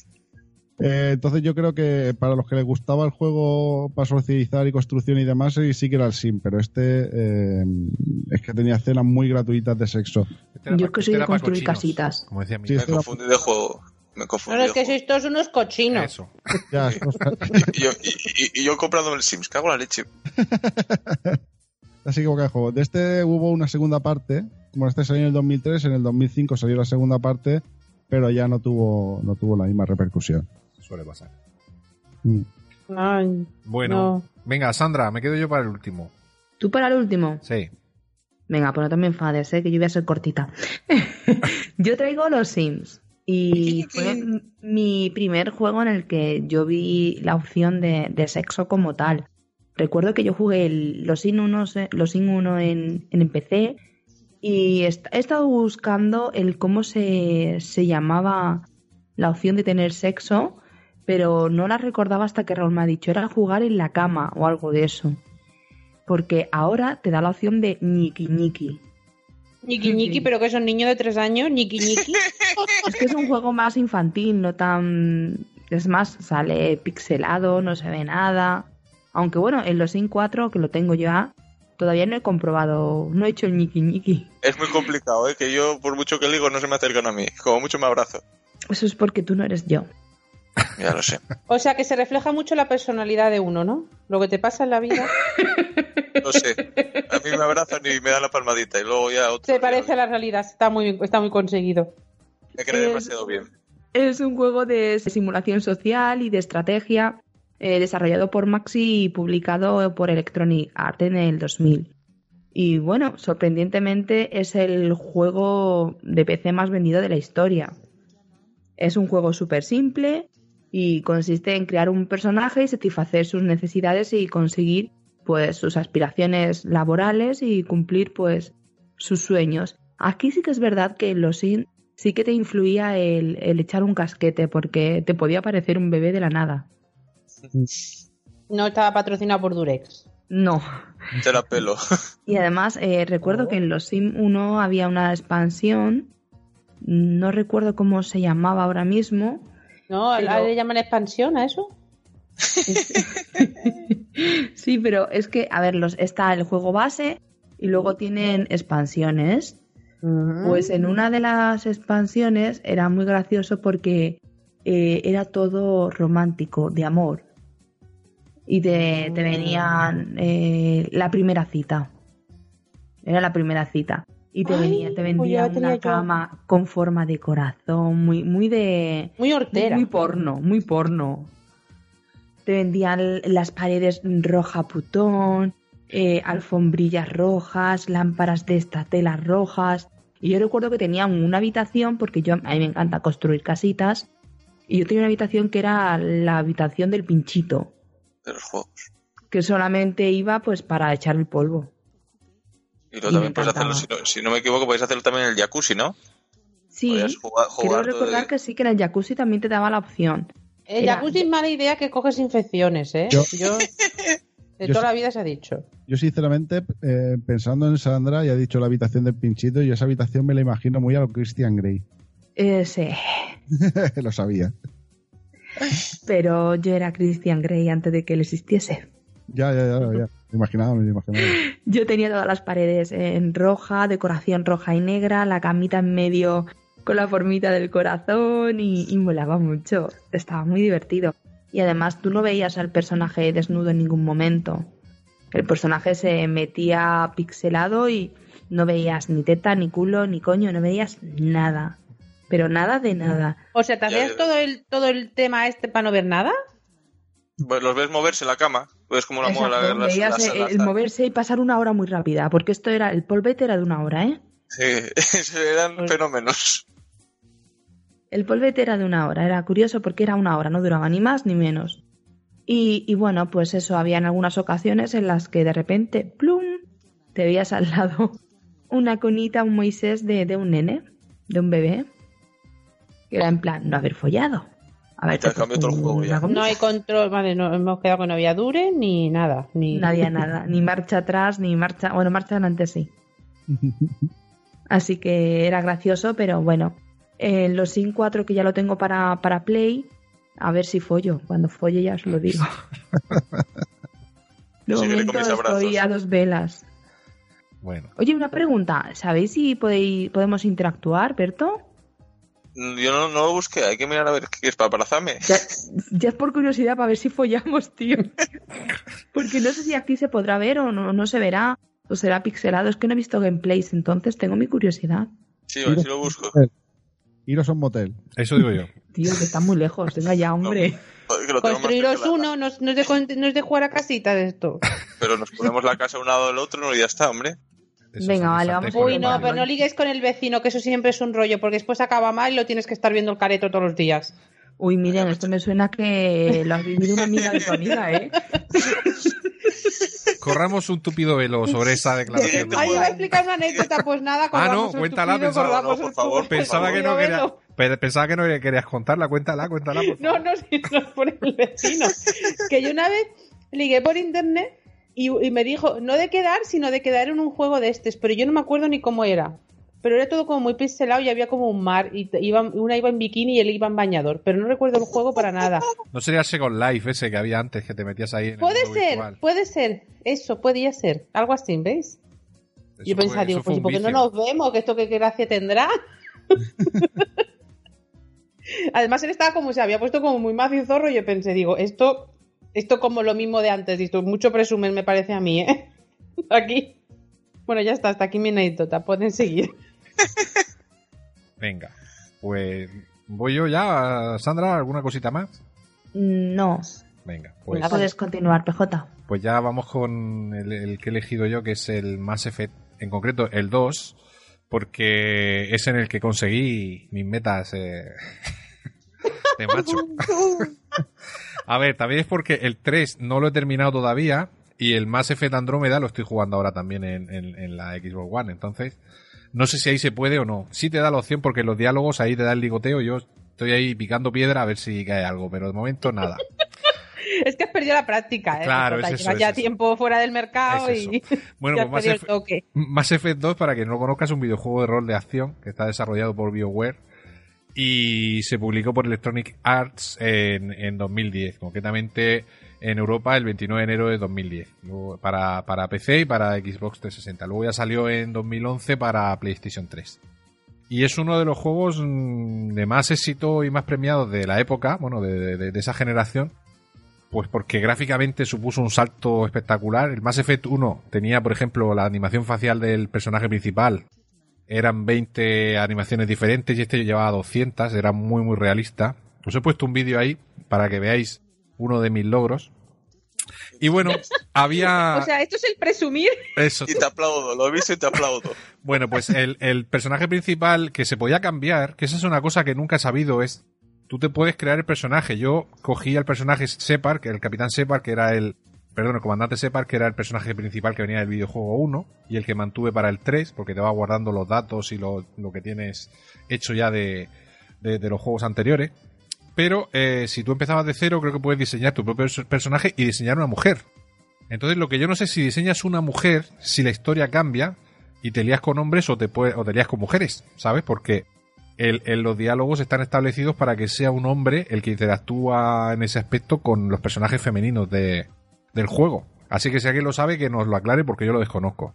Eh, entonces yo creo que para los que les gustaba el juego para socializar y construcción y demás, sí, que era el sim, pero este eh, es que tenía escenas muy gratuitas de sexo. Este yo es que soy este de construir casitas. Como decía mi me confundí de juego. Me confundí no, es que sois todos unos cochinos. Eso. y, yo, y, y, yo comprando el Sims, cago la leche. Así que el juego. De este hubo una segunda parte. Como este salió en el 2003, en el 2005 salió la segunda parte, pero ya no tuvo, no tuvo la misma repercusión suele pasar. Mm. bueno, venga, Sandra, me quedo yo para el último. ¿Tú para el último? Sí. Venga, pues no te me enfades, ¿eh? que yo voy a ser cortita. yo traigo los Sims. Y fue mi primer juego en el que yo vi la opción de, sexo como tal. Recuerdo que yo jugué los Sims 1, los 1 en, en PC y he estado buscando el cómo se, se llamaba la opción de tener sexo pero no la recordaba hasta que Raúl me ha dicho, era jugar en la cama o algo de eso. Porque ahora te da la opción de ñiqui ñiqui. Niki Niki, pero que es un niño de tres años, Niki Niki. es que es un juego más infantil, no tan... Es más, sale pixelado, no se ve nada. Aunque bueno, en los Sin 4, que lo tengo ya, todavía no he comprobado, no he hecho el Niki Niki. Es muy complicado, ¿eh? que yo, por mucho que digo, no se me acercan a mí. Como mucho me abrazo. Eso es porque tú no eres yo. Ya lo sé. O sea que se refleja mucho la personalidad de uno, ¿no? Lo que te pasa en la vida. No sé. A mí me abrazan y me dan la palmadita y luego ya otro. Se parece a la realidad, está muy, está muy conseguido. Me demasiado bien. Es un juego de simulación social y de estrategia eh, desarrollado por Maxi y publicado por Electronic Arts en el 2000. Y bueno, sorprendentemente es el juego de PC más vendido de la historia. Es un juego súper simple y consiste en crear un personaje y satisfacer sus necesidades y conseguir pues sus aspiraciones laborales y cumplir pues sus sueños. Aquí sí que es verdad que en los Sims sí que te influía el, echar un casquete porque te podía parecer un bebé de la nada. No estaba patrocinado por Durex. No. Te la pelo. Y además eh, recuerdo que en los Sim 1 había una expansión, no recuerdo cómo se llamaba ahora mismo. No, ¿le llaman expansión a eso? sí, pero es que, a ver, los, está el juego base y luego tienen expansiones. Pues en una de las expansiones era muy gracioso porque eh, era todo romántico, de amor. Y te, te venían eh, la primera cita. Era la primera cita. Y te venía, te pues vendían una cama con forma de corazón, muy, muy de. Muy hortera. Muy porno, muy porno. Te vendían las paredes roja putón, eh, alfombrillas rojas, lámparas de estas telas rojas. Y yo recuerdo que tenían una habitación, porque yo a mí me encanta construir casitas, y yo tenía una habitación que era la habitación del pinchito. De los juegos. Que solamente iba pues para echar el polvo. Y luego también puedes hacerlo, si no, me equivoco, podéis hacerlo también en el jacuzzi, ¿no? Sí, quiero recordar que sí, que en el jacuzzi también te daba la opción. El jacuzzi es mala idea que coges infecciones, ¿eh? Yo... De toda la vida se ha dicho. Yo, sinceramente, eh, pensando en Sandra, y ha dicho la habitación del pinchito, y esa habitación me la imagino muy a lo Christian Grey. Eh, sí. lo sabía. Pero yo era Christian Grey antes de que él existiese. Ya, ya, ya, ya. Me imaginaba, me imaginaba. Yo tenía todas las paredes en roja, decoración roja y negra, la camita en medio con la formita del corazón y, y molaba mucho. Estaba muy divertido. Y además tú no veías al personaje desnudo en ningún momento. El personaje se metía pixelado y no veías ni teta, ni culo, ni coño, no veías nada. Pero nada de nada. O sea, ¿te hacías todo el, todo el tema este para no ver nada? Pues los ves moverse en la cama. Ves como la, la, la, el, moverse y pasar una hora muy rápida. Porque esto era, el polvete era de una hora, ¿eh? Sí, eran pues fenómenos. El polvete era de una hora, era curioso porque era una hora, no duraba ni más ni menos. Y, bueno, pues eso, había en algunas ocasiones en las que de repente, ¡plum! te veías al lado una conita, un Moisés de, de un nene, de un bebé, que era en plan, no haber follado. A ver, No hay control, vale, no, hemos quedado que no había dure ni nada. Ni... Nadie, nada, ni marcha atrás, ni marcha, bueno, marcha adelante sí. Así que era gracioso, pero bueno, en los Sin 4 que ya lo tengo para, para Play, a ver si follo. Cuando folle ya os lo digo. De momento estoy a dos velas. Bueno. Oye, una pregunta. ¿Sabéis si podéis, podemos interactuar, Berto? Yo no, no, lo busqué, hay que mirar a ver qué es para abrazarme. Ya, ya, es por curiosidad, para ver si follamos, tío. Porque no sé si aquí se podrá ver o no, no se verá, o será pixelado. Es que no he visto gameplays, entonces tengo mi curiosidad. Sí, a ver si lo busco. Iros a un motel. Eso digo yo. Tío, que está muy lejos. Venga ya, hombre. Construiros uno, no, es de, no es de jugar a casita de esto. Pero nos ponemos la casa a un lado del otro y ya está, hombre. Venga, vale, vamos Uy, no, pero no ligues con el vecino, que eso siempre es un rollo, porque después acaba mal y lo tienes que estar viendo el careto todos los días. Uy, miren, esto me suena que lo has vivido una amiga de tu amiga, ¿eh? Corramos un tupido velo sobre esa declaración. Ay, iba a explicar una anécdota, pues nada. Ah, no, cuéntala, pensaba, no, por favor, pensaba que no quería, pensaba que no querías contarla, cuéntala, cuéntala. Por No, no, si no por el vecino. que yo una vez ligué por internet y, me dijo, no de quedar, sino de quedar en un juego de estos, pero yo no me acuerdo ni cómo era. pero era todo como muy pixelado y había como un mar y iba, una iba en bikini y él iba en bañador, pero no recuerdo el juego para nada. No sería el Second Life ese que había antes que te metías ahí. En puede ser, puede ser, eso podría ser, algo así, ¿veis? Yo pensaba, digo, pues ¿por qué no nos vemos? ¿Que esto qué gracia tendrá? Además él estaba como, se había puesto como muy macio zorro y yo pensé, digo, esto, esto como lo mismo de antes, esto mucho presumen me parece a mí, ¿eh? Aquí. Bueno, ya está, hasta aquí mi anécdota, pueden seguir. Venga, pues voy yo ya, Sandra, ¿alguna cosita más? No. Venga, pues. La puedes continuar, PJ. Pues ya vamos con el, que he elegido yo, que es el Mass Effect, en concreto el 2, porque es en el que conseguí mis metas eh, de macho. A ver, también es porque el 3 no lo he terminado todavía y el Mass Effect Andrómeda lo estoy jugando ahora también en, en la Xbox One, entonces no sé si ahí se puede o no. Sí te da la opción porque los diálogos ahí te da el ligoteo. Yo estoy ahí picando piedra a ver si cae algo, pero de momento nada. es que has perdido la práctica, ¿eh? Claro, es eso, ya tiempo fuera del mercado y. Bueno, pues Mass, Effect, 2, para que no lo conozcas, es un videojuego de rol de acción que está desarrollado por BioWare y se publicó por Electronic Arts en, en 2010. Concretamente en Europa el 29 de enero de 2010. para, para PC y para Xbox 360. Luego ya salió en 2011 para PlayStation 3. Y es uno de los juegos mm, de más éxito y más premiados de la época, bueno, de, esa generación. Pues porque gráficamente supuso un salto espectacular. El Mass Effect 1 tenía, por ejemplo, la animación facial del personaje principal. Eran 20 animaciones diferentes y este llevaba 200. Era muy, muy realista. Os he puesto un vídeo ahí para que veáis uno de mis logros. Y bueno, había... O sea, esto es el presumir. Eso. Y te aplaudo, lo he visto y te aplaudo. Bueno, pues el, personaje principal que se podía cambiar, que esa es una cosa que nunca he sabido, es... Tú te puedes crear el personaje. Yo cogí al personaje Separ, que el capitán Separ, que era el... Perdón, el comandante Separ, que era el personaje principal que venía del videojuego 1 y el que mantuve para el 3, porque te va guardando los datos y lo, que tienes hecho ya de, de los juegos anteriores. Pero eh, si tú empezabas de cero, creo que puedes diseñar tu propio personaje y diseñar una mujer. Entonces, lo que yo no sé si diseñas una mujer, si la historia cambia y te lías con hombres o te, o te lías con mujeres, ¿sabes? Porque el, los diálogos están establecidos para que sea un hombre el que interactúa en ese aspecto con los personajes femeninos de, del juego. Así que si alguien lo sabe, que nos lo aclare porque yo lo desconozco.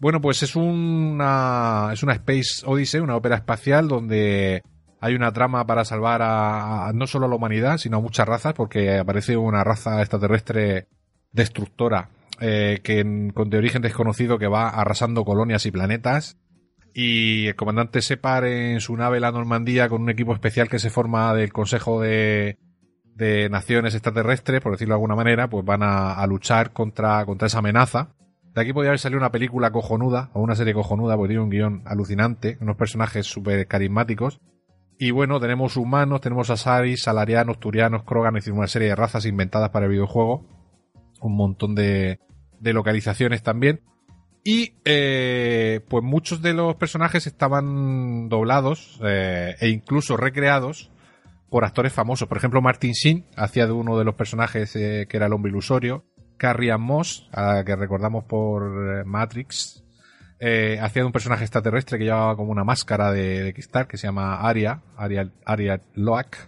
Bueno, pues es una, es una Space Odyssey, una ópera espacial donde hay una trama para salvar a, no solo a la humanidad, sino a muchas razas, porque aparece una raza extraterrestre destructora eh, que con de origen desconocido que va arrasando colonias y planetas. Y el comandante Separ en su nave la Normandía con un equipo especial que se forma del Consejo de, de Naciones Extraterrestres, por decirlo de alguna manera, pues van a, luchar contra, contra esa amenaza. De aquí podría haber salido una película cojonuda, o una serie cojonuda, porque tiene un guion alucinante, unos personajes súper carismáticos. Y bueno, tenemos humanos, tenemos asaris, salarianos, turianos, krogan, es decir, una serie de razas inventadas para el videojuego. Un montón de, de localizaciones también. Y eh, pues muchos de los personajes estaban doblados eh, e incluso recreados por actores famosos. Por ejemplo, Martin Sheen hacía de uno de los personajes eh, que era el hombre ilusorio. Carrie Ann Moss, a la que recordamos por Matrix, eh, hacía de un personaje extraterrestre que llevaba como una máscara de, cristal que se llama Aria, Aria, Aria Loak.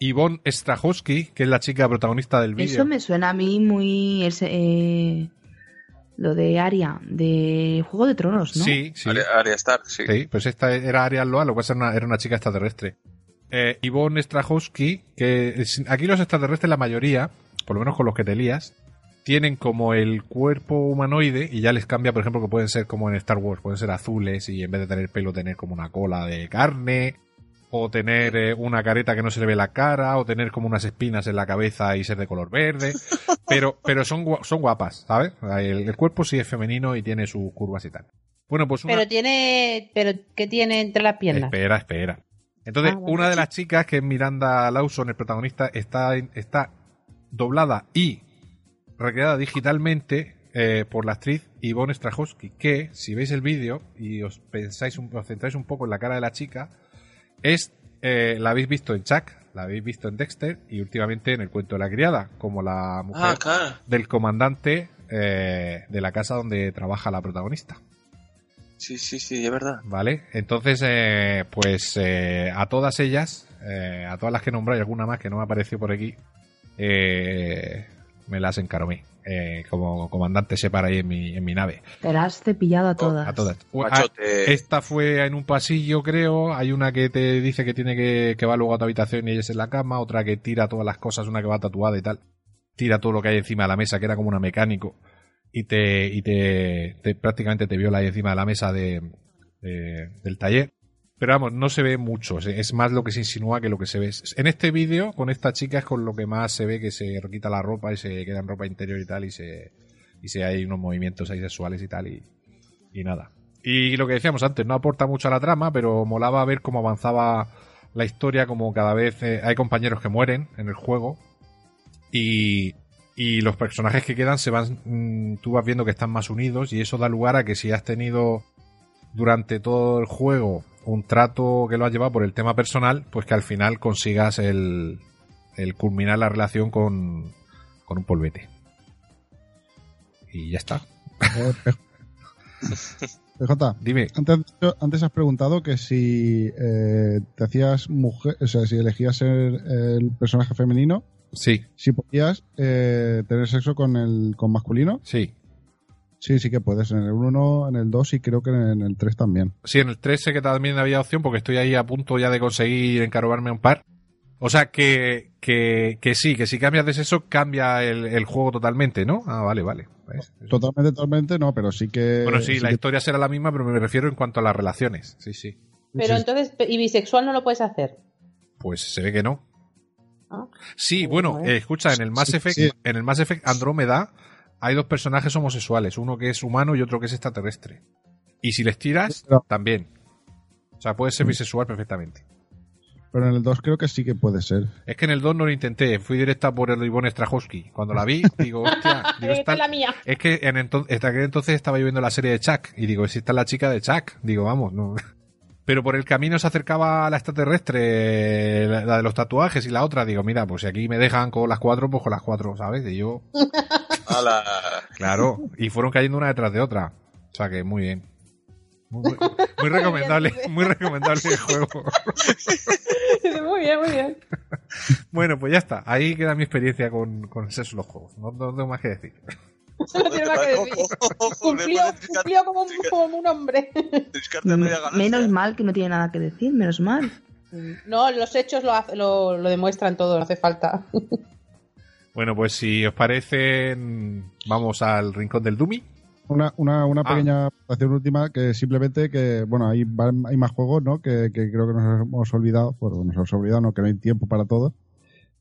Yvonne Strachowski, que es la chica protagonista del vídeo. Eso me suena a mí muy... Eh, lo de Aria, de Juego de Tronos, ¿no? Sí, sí. Aria, Stark, sí. Sí, pues esta era Aria Loak, lo cual era una, era una chica extraterrestre. Eh, Yvonne Strachowski, que aquí los extraterrestres, la mayoría, por lo menos con los que te lías, tienen como el cuerpo humanoide y ya les cambia, por ejemplo, que pueden ser como en Star Wars, pueden ser azules y en vez de tener pelo tener como una cola de carne, o tener eh, una careta que no se le ve la cara, o tener como unas espinas en la cabeza y ser de color verde, pero, pero son, son guapas, ¿sabes? El, cuerpo sí es femenino y tiene sus curvas y tal. Bueno, pues Pero tiene, pero ¿qué tiene entre las piernas? Espera, espera. Entonces, ah, una de las chicas, que es Miranda Lawson, el protagonista, está, está doblada y recreada digitalmente eh, por la actriz Ivonne Strachowski, que, si veis el vídeo y os pensáis, os centráis un poco en la cara de la chica, es, eh, la habéis visto en Chuck, la habéis visto en Dexter y últimamente en el cuento de la criada, como la mujer ah, del comandante eh, de la casa donde trabaja la protagonista. Sí, sí, sí, es verdad. Vale, entonces, eh, pues eh, a todas ellas, eh, a todas las que nombráis, alguna más que no me apareció por aquí, me las encaromé. como comandante separa ahí en mi, en mi nave. Te las has cepillado a todas. a todas. esta fue en un pasillo, creo. Hay una que te dice que tiene que, que va luego a tu habitación y ella es en la cama. Otra que tira todas las cosas, una que va tatuada y tal. Tira todo lo que hay encima de la mesa, que era como una mecánico y te, y te, prácticamente te viola ahí encima de la mesa de, del taller. Pero vamos, no se ve mucho, es más lo que se insinúa que lo que se ve. En este vídeo, con esta chica es con lo que más se ve que se quita la ropa y se queda en ropa interior y tal, y se, y se hay unos movimientos ahí sexuales y tal, y, y nada. Y lo que decíamos antes, no aporta mucho a la trama, pero molaba ver cómo avanzaba la historia, como cada vez eh, hay compañeros que mueren en el juego. Y, y los personajes que quedan se van, mm, tú vas viendo que están más unidos y eso da lugar a que si has tenido durante todo el juego un trato que lo has llevado por el tema personal, pues que al final consigas el, el culminar la relación con, con un polvete. Y ya está. PJ, dime. Antes, antes has preguntado que si eh, te hacías mujer, o sea, si elegías ser el personaje femenino, Sí. Si podías eh, tener sexo con el con masculino. Sí. Sí, sí que puedes. En el 1, en el 2 y creo que en el 3 también. Sí, en el 3 sé que también había opción porque estoy ahí a punto ya de conseguir encarobarme un par. O sea que, que, que sí, que si cambias de sexo cambia el, juego totalmente, ¿no? Ah, vale, vale. Totalmente, totalmente no, pero sí que... Bueno, sí, la historia será la misma, pero me refiero en cuanto a las relaciones. Sí, sí. Pero entonces, ¿y bisexual no lo puedes hacer? Pues se ve que no. Sí, bueno, eh, escucha, en el Mass Effect, en el Mass Effect Andrómeda hay dos personajes homosexuales, uno que es humano y otro que es extraterrestre. Y si les tiras, también. O sea, puede ser mm. bisexual perfectamente. Pero en el 2 creo que sí que puede ser. Es que en el 2 no lo intenté, fui directa por el Ivonne Strahovski. Cuando la vi, digo, hostia, la mía. es que en entonces, entonces estaba yo viendo la serie de Chuck y digo, si está la chica de Chuck, digo, vamos, no pero por el camino se acercaba a la extraterrestre, la, de los tatuajes y la otra. Digo, mira, pues si aquí me dejan con las cuatro, pues con las cuatro, ¿sabes? Y yo. Claro, y fueron cayendo una detrás de otra. O sea que muy bien. Muy, recomendable, muy recomendable el juego. muy bien, muy bien. Bueno, pues ya está. Ahí queda mi experiencia con, con esos los juegos. No, no tengo más que decir. No tiene más que decir. Cumplió, cumplió como, un, como un hombre. Menos mal que no tiene nada que decir, menos mal. No, los hechos lo, lo, lo demuestran todo, no hace falta. Bueno, pues si os parece, vamos al rincón del Dumi. Una, una, una ah. pequeña presentación última que simplemente que, bueno, hay, hay más juegos, ¿no? Que, que creo que nos hemos olvidado, bueno, nos hemos olvidado, ¿no? Que no hay tiempo para todo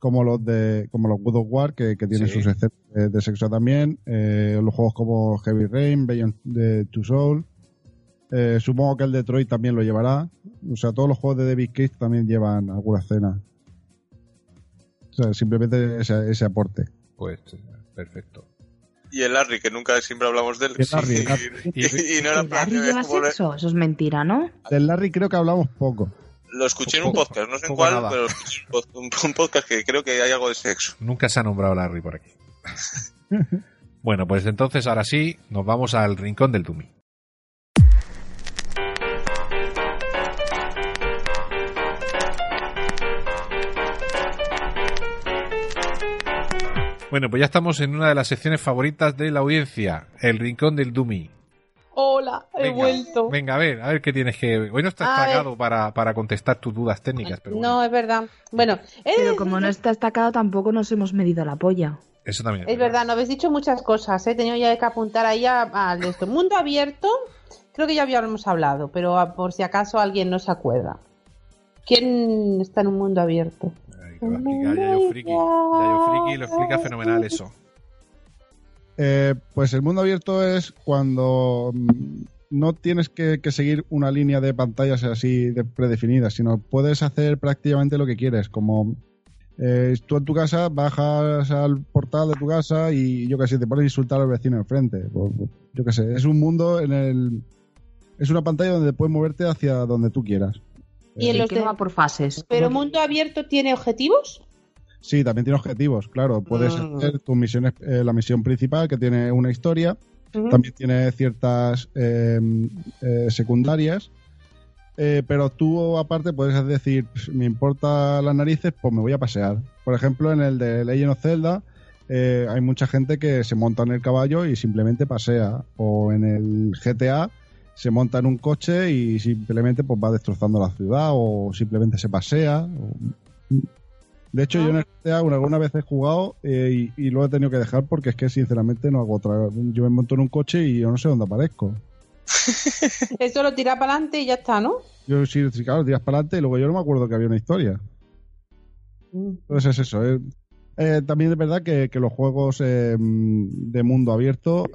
como los de como los God of War que, que tienen sus escenas de, sexo también eh, los juegos como Heavy Rain Beyond the Two Soul eh, supongo que el Detroit también lo llevará. O sea todos los juegos de David Cage también llevan alguna escena. O sea simplemente ese, ese aporte. Pues perfecto. Y el Larry, que nunca siempre hablamos de él. y, no era Larry lleva sexo, eso es mentira, ¿no? Del Larry creo que hablamos poco. Lo escuché en un podcast, no sé en cuál, pero un, un, podcast que creo que hay algo de sexo. Nunca se ha nombrado Larry por aquí. bueno, pues entonces ahora sí, nos vamos al rincón del Tumi. Bueno, pues ya estamos en una de las secciones favoritas de la audiencia, el rincón del Dumi. Hola, he vuelto. Venga, a ver, a ver qué tienes que. Hoy no estás destacado para, para, contestar tus dudas técnicas. Pero No, es verdad. Bueno, pero como no está destacado, tampoco nos hemos medido la polla. Eso también. Es, verdad. no habéis dicho muchas cosas. He ¿eh? tenido ya que apuntar ahí al esto. Mundo abierto, creo que ya habíamos hablado, pero por si acaso alguien no se acuerda. ¿Quién está en un mundo abierto? Ay, Friki lo explica fenomenal eso. Eh, pues el mundo abierto es cuando mm, no tienes que, seguir una línea de pantallas así de predefinidas, sino puedes hacer prácticamente lo que quieres, como eh, tú en tu casa bajas al portal de tu casa y yo qué sé, te pones a insultar al vecino enfrente. Yo qué sé, es un mundo en el... Es una pantalla donde puedes moverte hacia donde tú quieras. Y en los que va por fases. ¿Pero mundo abierto tiene objetivos? Sí, también tiene objetivos, claro. Puedes mm. hacer tus misiones, eh, la misión principal que tiene una historia También tiene ciertas em, eh, secundarias. Eh, pero tú aparte puedes decir, me importa las narices, pues me voy a pasear. Por ejemplo, en el de Legend of Zelda eh, hay mucha gente que se monta en el caballo y simplemente pasea. O en el GTA se monta en un coche y simplemente pues va destrozando la ciudad o simplemente se pasea. De hecho, yo en el GTA alguna vez he jugado eh, y, lo he tenido que dejar porque es que sinceramente no hago otra. Yo me monto en un coche y yo no sé dónde aparezco. Eso lo tiras para adelante y ya está, ¿no? Yo sí, claro, tiras para adelante y luego yo no me acuerdo que había una historia. Mm. Entonces es eso. Eh, también es verdad que, los juegos eh, de mundo abierto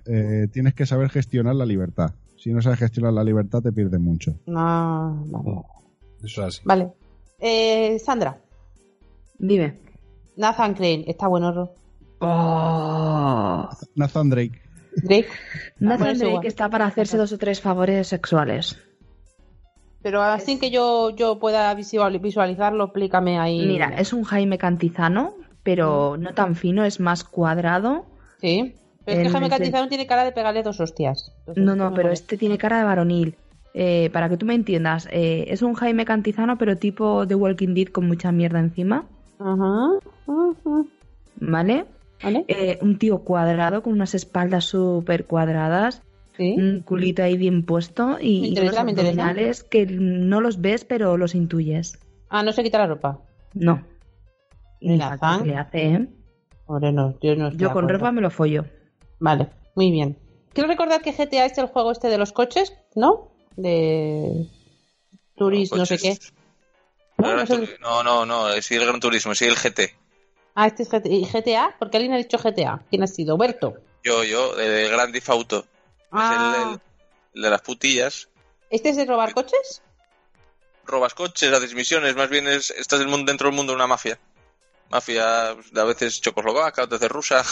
tienes que saber gestionar la libertad. Si no sabes gestionar la libertad te pierdes mucho. Ah, vale. Eso es así. Vale. Sandra. Dime. Nathan Crane, está bueno. Oh. Nathan Drake. Drake. Nathan Drake está para hacerse dos o tres favores sexuales. Pero así que yo, yo pueda visualizarlo, explícame ahí. Mira, es un Jaime Cantizano, pero mm. no tan fino, es más cuadrado. Sí. Pero es que Jaime Cantizano tiene cara de pegarle dos hostias. no, no, pero este tiene cara de varonil. Eh, para que tú me entiendas, eh, es un Jaime Cantizano, pero tipo de Walking Dead con mucha mierda encima. Ajá. ¿Vale? Eh, un tío cuadrado con unas espaldas súper cuadradas. Un culito ahí bien puesto y, unos abdominales que no los ves pero los intuyes. Ah, no se quita la ropa. No. Ni la le hace, ¿eh? yo yo con ropa me lo follo. Vale, muy bien. Quiero recordar que GTA es el juego este de los coches, ¿no? De turismo, no sé qué. No, no, no, es el Gran Turismo, sí el GT. Ah, este es GT. ¿Y GTA? Porque alguien ha dicho GTA. ¿Quién ha sido? ¿Berto? Yo, yo, el Gran Difauto. Ah. Es el, de las putillas. ¿Este es de robar coches? Robas coches, haces misiones, más bien es, estás dentro del mundo de una mafia. Mafia, a veces chocoslovaca, a veces rusa.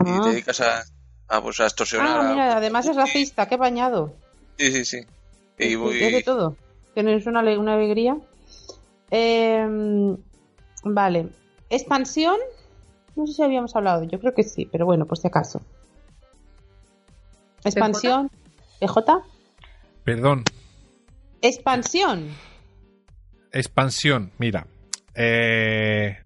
Y te ah. dedicas a, a, pues, a extorsionar. Ah, mira, además es racista, qué bañado. Sí, sí, sí. Y voy... Es de todo. Que no es una, una alegría. Em, vale. Expansión. No sé si habíamos hablado, yo creo que sí, pero bueno, por si acaso. Expansión. ¿PJ? Perdón. Expansión. Expansión, mira. Eh,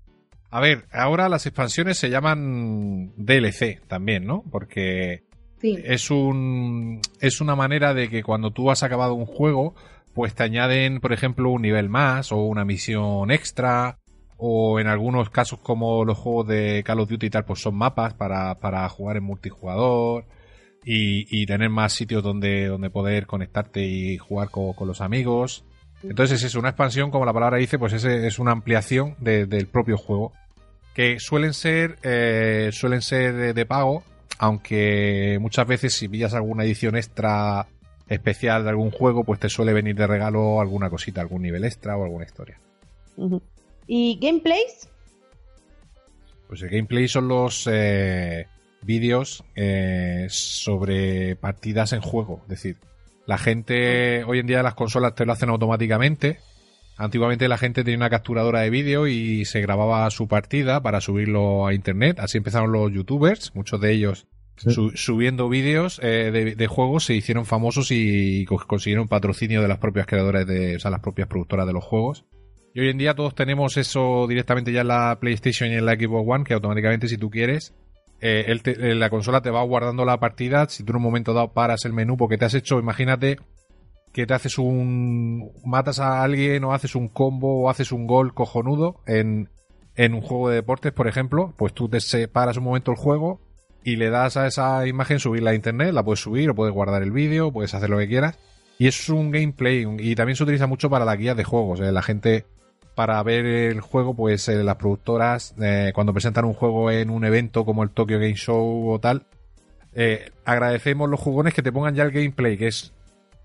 a ver, ahora las expansiones se llaman DLC también, ¿no? Porque es un es una manera de que cuando tú has acabado un juego, pues te añaden, por ejemplo, un nivel más o una misión extra o en algunos casos como los juegos de Call of Duty y tal, pues son mapas para, para jugar en multijugador y, y, tener más sitios donde, donde poder conectarte y jugar con, los amigos. Entonces es una expansión, como la palabra dice, pues es, es una ampliación del propio juego. Que suelen ser, eh, suelen ser de pago, aunque muchas veces si pillas alguna edición extra especial de algún juego, pues te suele venir de regalo alguna cosita, algún nivel extra o alguna historia. ¿Y gameplays? Pues el gameplay son los eh, vídeos eh, sobre partidas en juego. Es decir, la gente, hoy en día las consolas te lo hacen automáticamente. Antiguamente la gente tenía una capturadora de vídeo y se grababa su partida para subirlo a internet. Así empezaron los youtubers, muchos de ellos subiendo vídeos eh, de, juegos se hicieron famosos y consiguieron patrocinio de las propias creadoras de, o sea, las propias productoras de los juegos. Y hoy en día todos tenemos eso directamente ya en la PlayStation y en la Xbox One, que automáticamente si tú quieres, eh, eh, la consola te va guardando la partida. Si tú en un momento dado paras el menú porque te has hecho, imagínate que te haces un... matas a alguien o haces un combo o haces un gol cojonudo en, en un juego de deportes, por ejemplo, pues tú te separas un momento el juego y le das a esa imagen subirla a internet, la puedes subir o puedes guardar el vídeo, puedes hacer lo que quieras. Y es un gameplay y también se utiliza mucho para la guía de juegos. ¿eh? La gente para ver el juego, pues eh, las productoras eh, cuando presentan un juego en un evento como el Tokyo Game Show o tal, agradecemos los jugones que te pongan ya el gameplay, que es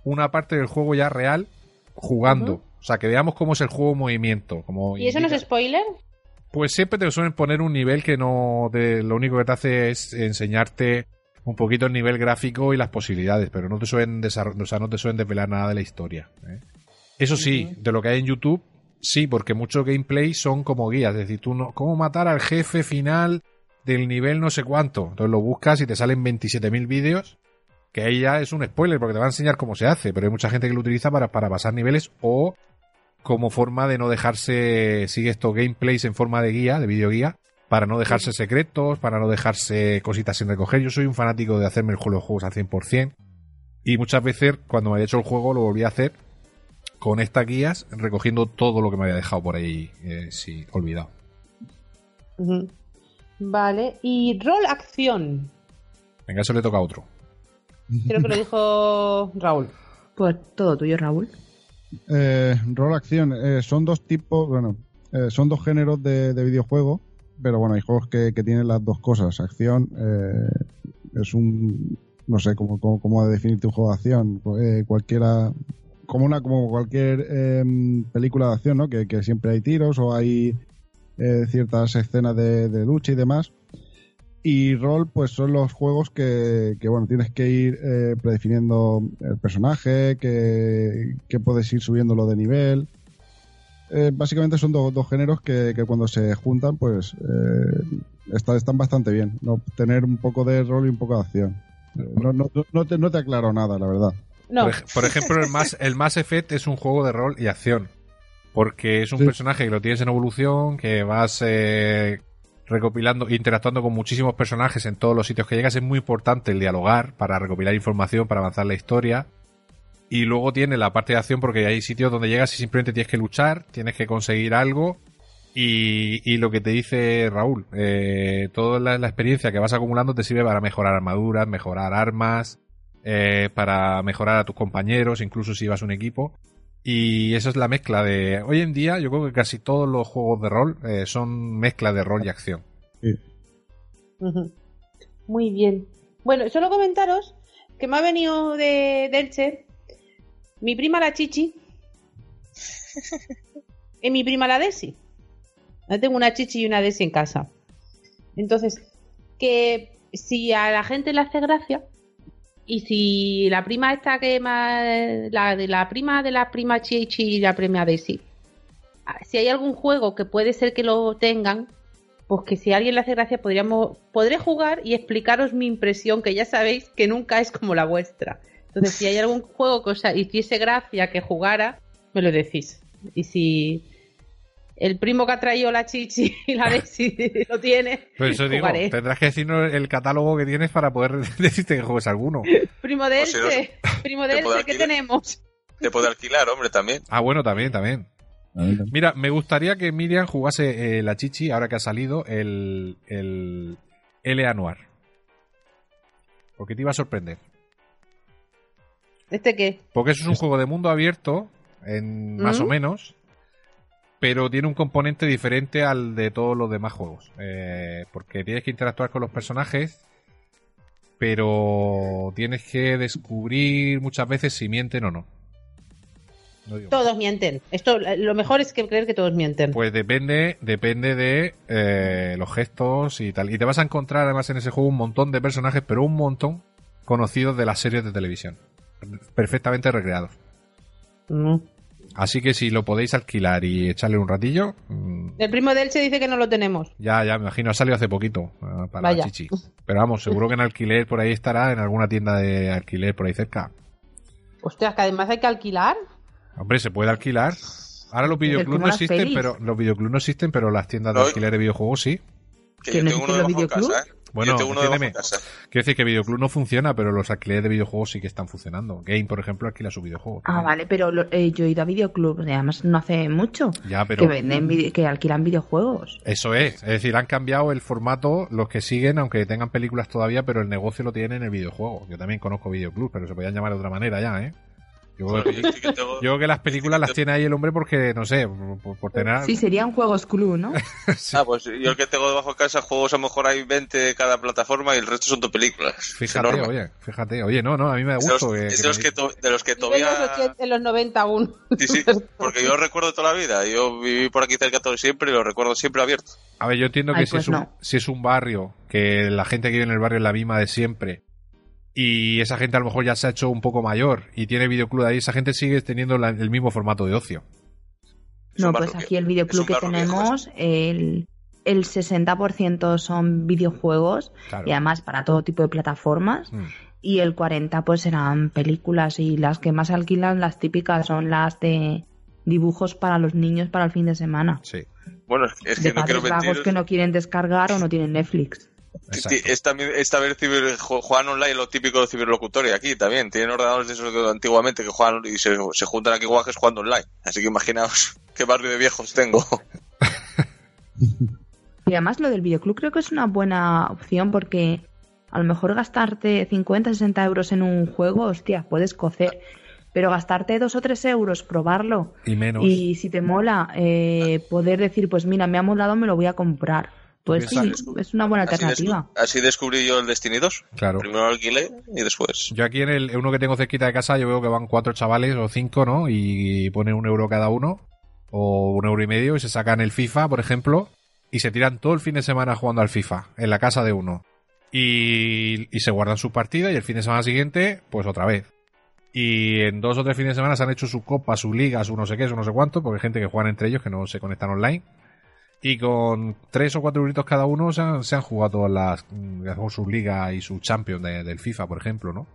una parte del juego ya real jugando. O sea, que veamos cómo es el juego en movimiento. Como ¿Y eso no es spoiler? Pues siempre te suelen poner un nivel que no. lo único que te hace es enseñarte un poquito el nivel gráfico y las posibilidades, pero no te suelen, o sea, no te suelen desvelar nada de la historia. ¿eh? Eso sí, de lo que hay en YouTube, sí, porque muchos gameplays son como guías, es decir, tú no, cómo matar al jefe final del nivel no sé cuánto. Entonces lo buscas y te salen 27.000 vídeos, que ahí ya es un spoiler porque te va a enseñar cómo se hace, pero hay mucha gente que lo utiliza para, para pasar niveles o como forma de no dejarse, sigue estos gameplays en forma de guía, de videoguía, para no dejarse secretos, para no dejarse cositas sin recoger. Yo soy un fanático de hacerme el juego de juegos al 100%. Y muchas veces, cuando me había hecho el juego, lo volví a hacer con estas guías, recogiendo todo lo que me había dejado por ahí, eh, sí, olvidado. Vale, y rol acción. Venga, eso le toca a otro. Creo que lo dijo Raúl. Pues todo tuyo, Raúl. Eh, rol acción. Eh, son dos tipos, bueno, eh, son dos géneros de, de videojuego, pero bueno, hay juegos que, que tienen las dos cosas. Acción es un, no sé cómo, cómo, cómo definirte un juego de acción. cualquiera, como una, como cualquier em, película de acción, ¿no? Que, que, siempre hay tiros o hay ciertas escenas de, de lucha y demás. Y rol, pues son los juegos que, que bueno, tienes que ir eh, predefiniendo el personaje, que, que, puedes ir subiéndolo de nivel. Eh, básicamente son dos géneros que, que, cuando se juntan, pues eh, está, están bastante bien. ¿no? Tener un poco de rol y un poco de acción. No, no, no, te, no te aclaro nada, la verdad. No. Por, por, ejemplo, el Mass, el Mass Effect es un juego de rol y acción. Porque es un sí. personaje que lo tienes en evolución, que vas eh, recopilando, interactuando con muchísimos personajes en todos los sitios que llegas. Es muy importante el dialogar para recopilar información, para avanzar la historia. Y luego tiene la parte de acción porque hay sitios donde llegas y simplemente tienes que luchar, tienes que conseguir algo. Y, y lo que te dice Raúl, eh, toda la, experiencia que vas acumulando te sirve para mejorar armaduras, mejorar armas, eh, para mejorar a tus compañeros, incluso si vas un equipo. Y esa es la mezcla de. Hoy en día, yo creo que casi todos los juegos de rol eh, son mezcla de rol y acción. Sí. Uh -huh. Muy bien. Bueno, solo comentaros que me ha venido de Delche mi prima la Chichi y mi prima la Desi. Yo tengo una Chichi y una Desi en casa. Entonces, que si a la gente le hace gracia, y si la prima esta que más. La de la prima de la prima Chichi y la prima Daisy. Si hay algún juego que puede ser que lo tengan, pues que si a alguien le hace gracia, podríamos. Podré jugar y explicaros mi impresión, que ya sabéis que nunca es como la vuestra. Entonces, si hay algún juego que os hiciese gracia que jugara, me lo decís. Y si el primo que ha traído la chichi y la Daisy lo tiene. Pues eso digo, jugaré. tendrás que decirnos el catálogo que tienes para poder decirte que juegues alguno. Primo de Elche, pues si primo de Elche, ¿qué tenemos? Te puede alquilar, hombre, también. Ah, bueno, también, también. Mira, me gustaría que Miriam jugase eh, la chichi, ahora que ha salido, el, el L Anuar. Porque te iba a sorprender. ¿Este qué? Porque eso es un juego de mundo abierto, en más ¿Mm? o menos, pero tiene un componente diferente al de todos los demás juegos. Eh, porque tienes que interactuar con los personajes, pero tienes que descubrir muchas veces si mienten o no. no todos mienten. Esto, lo mejor es que creer que todos mienten. Pues depende, depende de eh, los gestos y tal. Y te vas a encontrar además en ese juego un montón de personajes, pero un montón conocidos de las series de televisión. Perfectamente recreados. No. Así que si lo podéis alquilar y echarle un ratillo. Mmm... El primo de Elche dice que no lo tenemos. Ya, ya, me imagino, ha salido hace poquito uh, para Vaya. Chichi. Pero vamos, seguro que en alquiler por ahí estará, en alguna tienda de alquiler por ahí cerca. Hostias, que además hay que alquilar. Hombre, se puede alquilar. Ahora los videoclubs no existen, feliz. pero los videoclubs no existen, pero las tiendas de alquiler de videojuegos sí. Que yo tengo uno de videoclub? Casa, ¿eh? Bueno, entiéndeme. Quiero decir que Videoclub no funciona, pero los alquileres de videojuegos sí que están funcionando. Game, por ejemplo, alquila su videojuego. Ah, vale, pero lo, eh, yo he ido a Videoclub, además no hace mucho. Ya, pero... Que, venden, que alquilan videojuegos. Eso es. Es decir, han cambiado el formato, los que siguen, aunque tengan películas todavía, pero el negocio lo tienen en el videojuego. Yo también conozco Videoclub, pero se podían llamar de otra manera ya, ¿eh? Yo, creo que, yo creo que las películas las tiene ahí el hombre porque, no sé, por, por tener... Sí, serían juegos club, ¿no? sí. Ah, pues yo el que tengo debajo de casa, juegos a lo mejor hay 20 de cada plataforma y el resto son de películas. Fíjate, oye, fíjate. Oye, no, no, a mí me da gusto. De los, que, es de, los que to, de los que todavía... De los, 80, de los 90 aún. Sí, sí, porque yo lo recuerdo toda la vida. Yo viví por aquí cerca todo siempre y lo recuerdo siempre abierto. A ver, yo entiendo que si, pues es un, no. si es un barrio, que la gente que vive en el barrio es la misma de siempre y esa gente a lo mejor ya se ha hecho un poco mayor y tiene videoclub ahí, esa gente sigue teniendo la, el mismo formato de ocio. No, pues aquí el videoclub que tenemos, el, el 60% son videojuegos y además para todo tipo de plataformas. Mm. Y el 40% pues serán películas y las que más alquilan, las típicas, son las de dibujos para los niños para el fin de semana. Sí. Bueno, es que no quiero mentir. que no quieren descargar o no tienen Netflix. Esta, esta vez juegan online lo típico de ciberlocutorio aquí también. Tienen ordenadores de esos de antiguamente que juegan y se, juntan aquí guajes jugando online. Así que imaginaos qué barrio de viejos tengo. Y además lo del videoclub creo que es una buena opción porque a lo mejor gastarte 50, 60 euros en un juego, hostia, puedes cocer. Pero gastarte dos o tres euros, probarlo. Y menos. Y si te mola, eh, poder decir, pues mira, me ha molado, me lo voy a comprar. Pues sí, es una buena alternativa. Así, descubrí yo el Destiny 2. Claro. Primero alquilé y después. Yo aquí en el uno que tengo cerquita de casa, yo veo que van cuatro chavales o cinco, ¿no? Y ponen un euro cada uno, o un euro y medio, y se sacan el FIFA, por ejemplo, y se tiran todo el fin de semana jugando al FIFA, en la casa de uno. Y, y se guardan su partida y el fin de semana siguiente, pues otra vez. Y en dos o tres fines de semana se han hecho su copa, su liga, su no sé qué, su no sé cuánto, porque hay gente que juega entre ellos que no se conectan online. Y con tres o cuatro euritos cada uno se han, jugado todas las, mm, su liga y su champion del FIFA, por ejemplo, ¿no?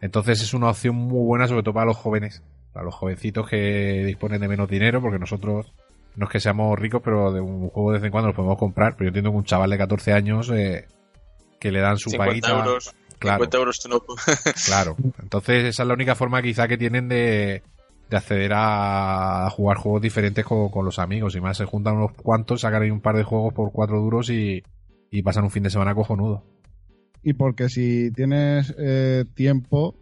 Entonces es una opción muy buena, sobre todo para los jóvenes, para los jovencitos que disponen de menos dinero, porque nosotros no es que seamos ricos, pero de un juego de vez en cuando lo podemos comprar. Pero yo entiendo que un chaval de 14 años eh, que le dan su 50 euros, claro, 50 euros no... claro. Entonces esa es la única forma quizá que tienen de, de acceder a jugar juegos diferentes con, los amigos. Y más se juntan unos cuantos, sacan ahí un par de juegos por cuatro duros y, y pasan un fin de semana cojonudo. Y porque si tienes eh, tiempo,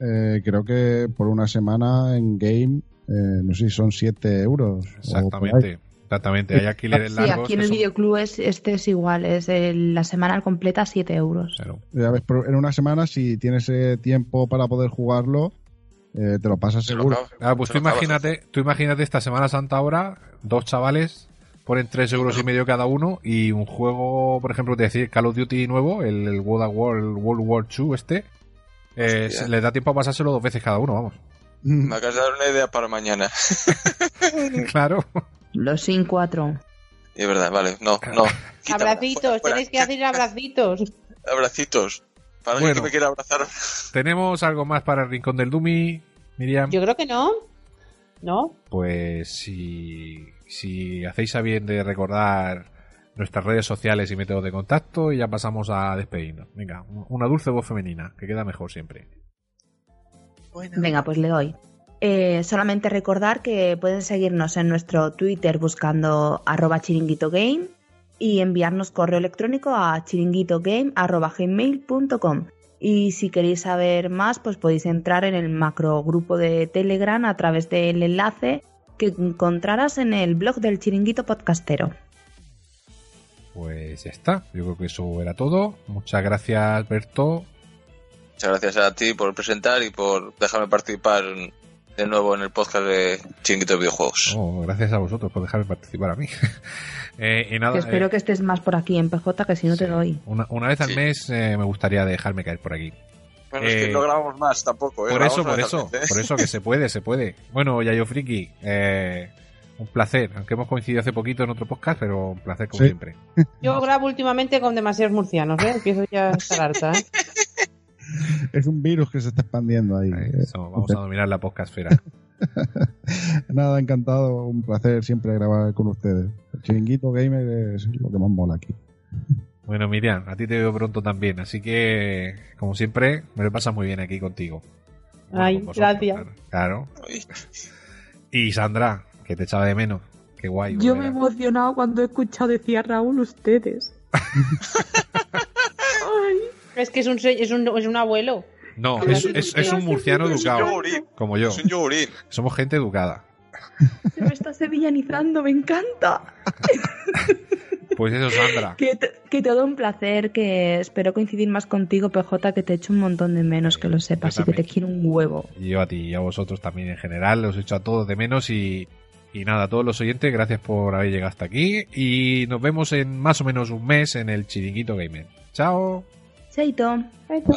eh, creo que por una semana en game, eh, no sé si son 7 euros. Exactamente. Exactamente, hay alquileres sí, aquí en el videoclub es, este es igual, es la semana completa 7 euros. en una semana, si tienes tiempo para poder jugarlo, eh, te lo pasas seguro. Ah, pues tú imagínate, tú imagínate esta Semana Santa ahora, dos chavales ponen 3 euros y medio cada uno y un juego, por ejemplo, te decir Call of Duty nuevo, el, World, War, World War II este, eh, le da tiempo a pasárselo dos veces cada uno, vamos. Me acabas de dar una idea para mañana. claro. Los sin cuatro. Es verdad, vale, no, no. abracitos, tenéis que hacer abracitos. Abracitos. Para bueno, que me quiera abrazar. ¿Tenemos algo más para el Rincón del Dumi, Miriam? Yo creo que no. ¿No? Pues si, si hacéis a bien de recordar nuestras redes sociales y métodos de contacto y ya pasamos a despedirnos. Venga, una dulce voz femenina, que queda mejor siempre. Venga, pues le doy. Eh, solamente recordar que pueden seguirnos en nuestro Twitter buscando arroba chiringuitogame y enviarnos correo electrónico a chiringuitogame.com. Y si queréis saber más, pues podéis entrar en el macro grupo de Telegram a través del enlace que encontrarás en el blog del Chiringuito Podcastero. Pues ya está, yo creo que eso era todo. Muchas gracias, Berto. Muchas gracias a ti por presentar y por dejarme participar de nuevo en el podcast de Chiringuito de Videojuegos. Oh, gracias a vosotros por dejarme participar a mí. Eh, espero eh, que estés más por aquí en PJ, que si no te doy. Una, vez al mes eh, me gustaría dejarme caer por aquí. Bueno, es que no grabamos más tampoco. Por eso, por eso, por eso que se puede, se puede. Bueno, Yayo Friki, un placer, aunque hemos coincidido hace poquito en otro podcast, pero un placer como siempre. Yo grabo últimamente con demasiados murcianos, ¿eh? Empiezo ya a estar harta, Es un virus que se está expandiendo ahí. vamos a dominar la podcastfera. Nada, encantado, un placer siempre grabar con ustedes. El chiringuito gamer es lo que más mola aquí. Bueno, Miriam, a ti te veo pronto también, así que, como siempre, me lo pasa muy bien aquí contigo. Ay, gracias. Claro. Y Sandra, que te echaba de menos. Qué guay. Yo me he emocionado cuando he escuchado decir a Raúl ustedes. Es que es un, es un, es un abuelo. No, es, es, un murciano educado. Como yo. Es un Somos gente educada. Se me está sevillanizando, me encanta. Pues eso, Sandra. Que, todo un placer, que espero coincidir más contigo, PJ, que te echo un montón de menos, que lo sepas, y que te quiero un huevo. Y yo a ti y a vosotros también en general, os echo a todos de menos y, y nada, a todos los oyentes, gracias por haber llegado hasta aquí y nos vemos en más o menos un mes en el Chiringuito Gamer. Chao. Chaito. Chaito.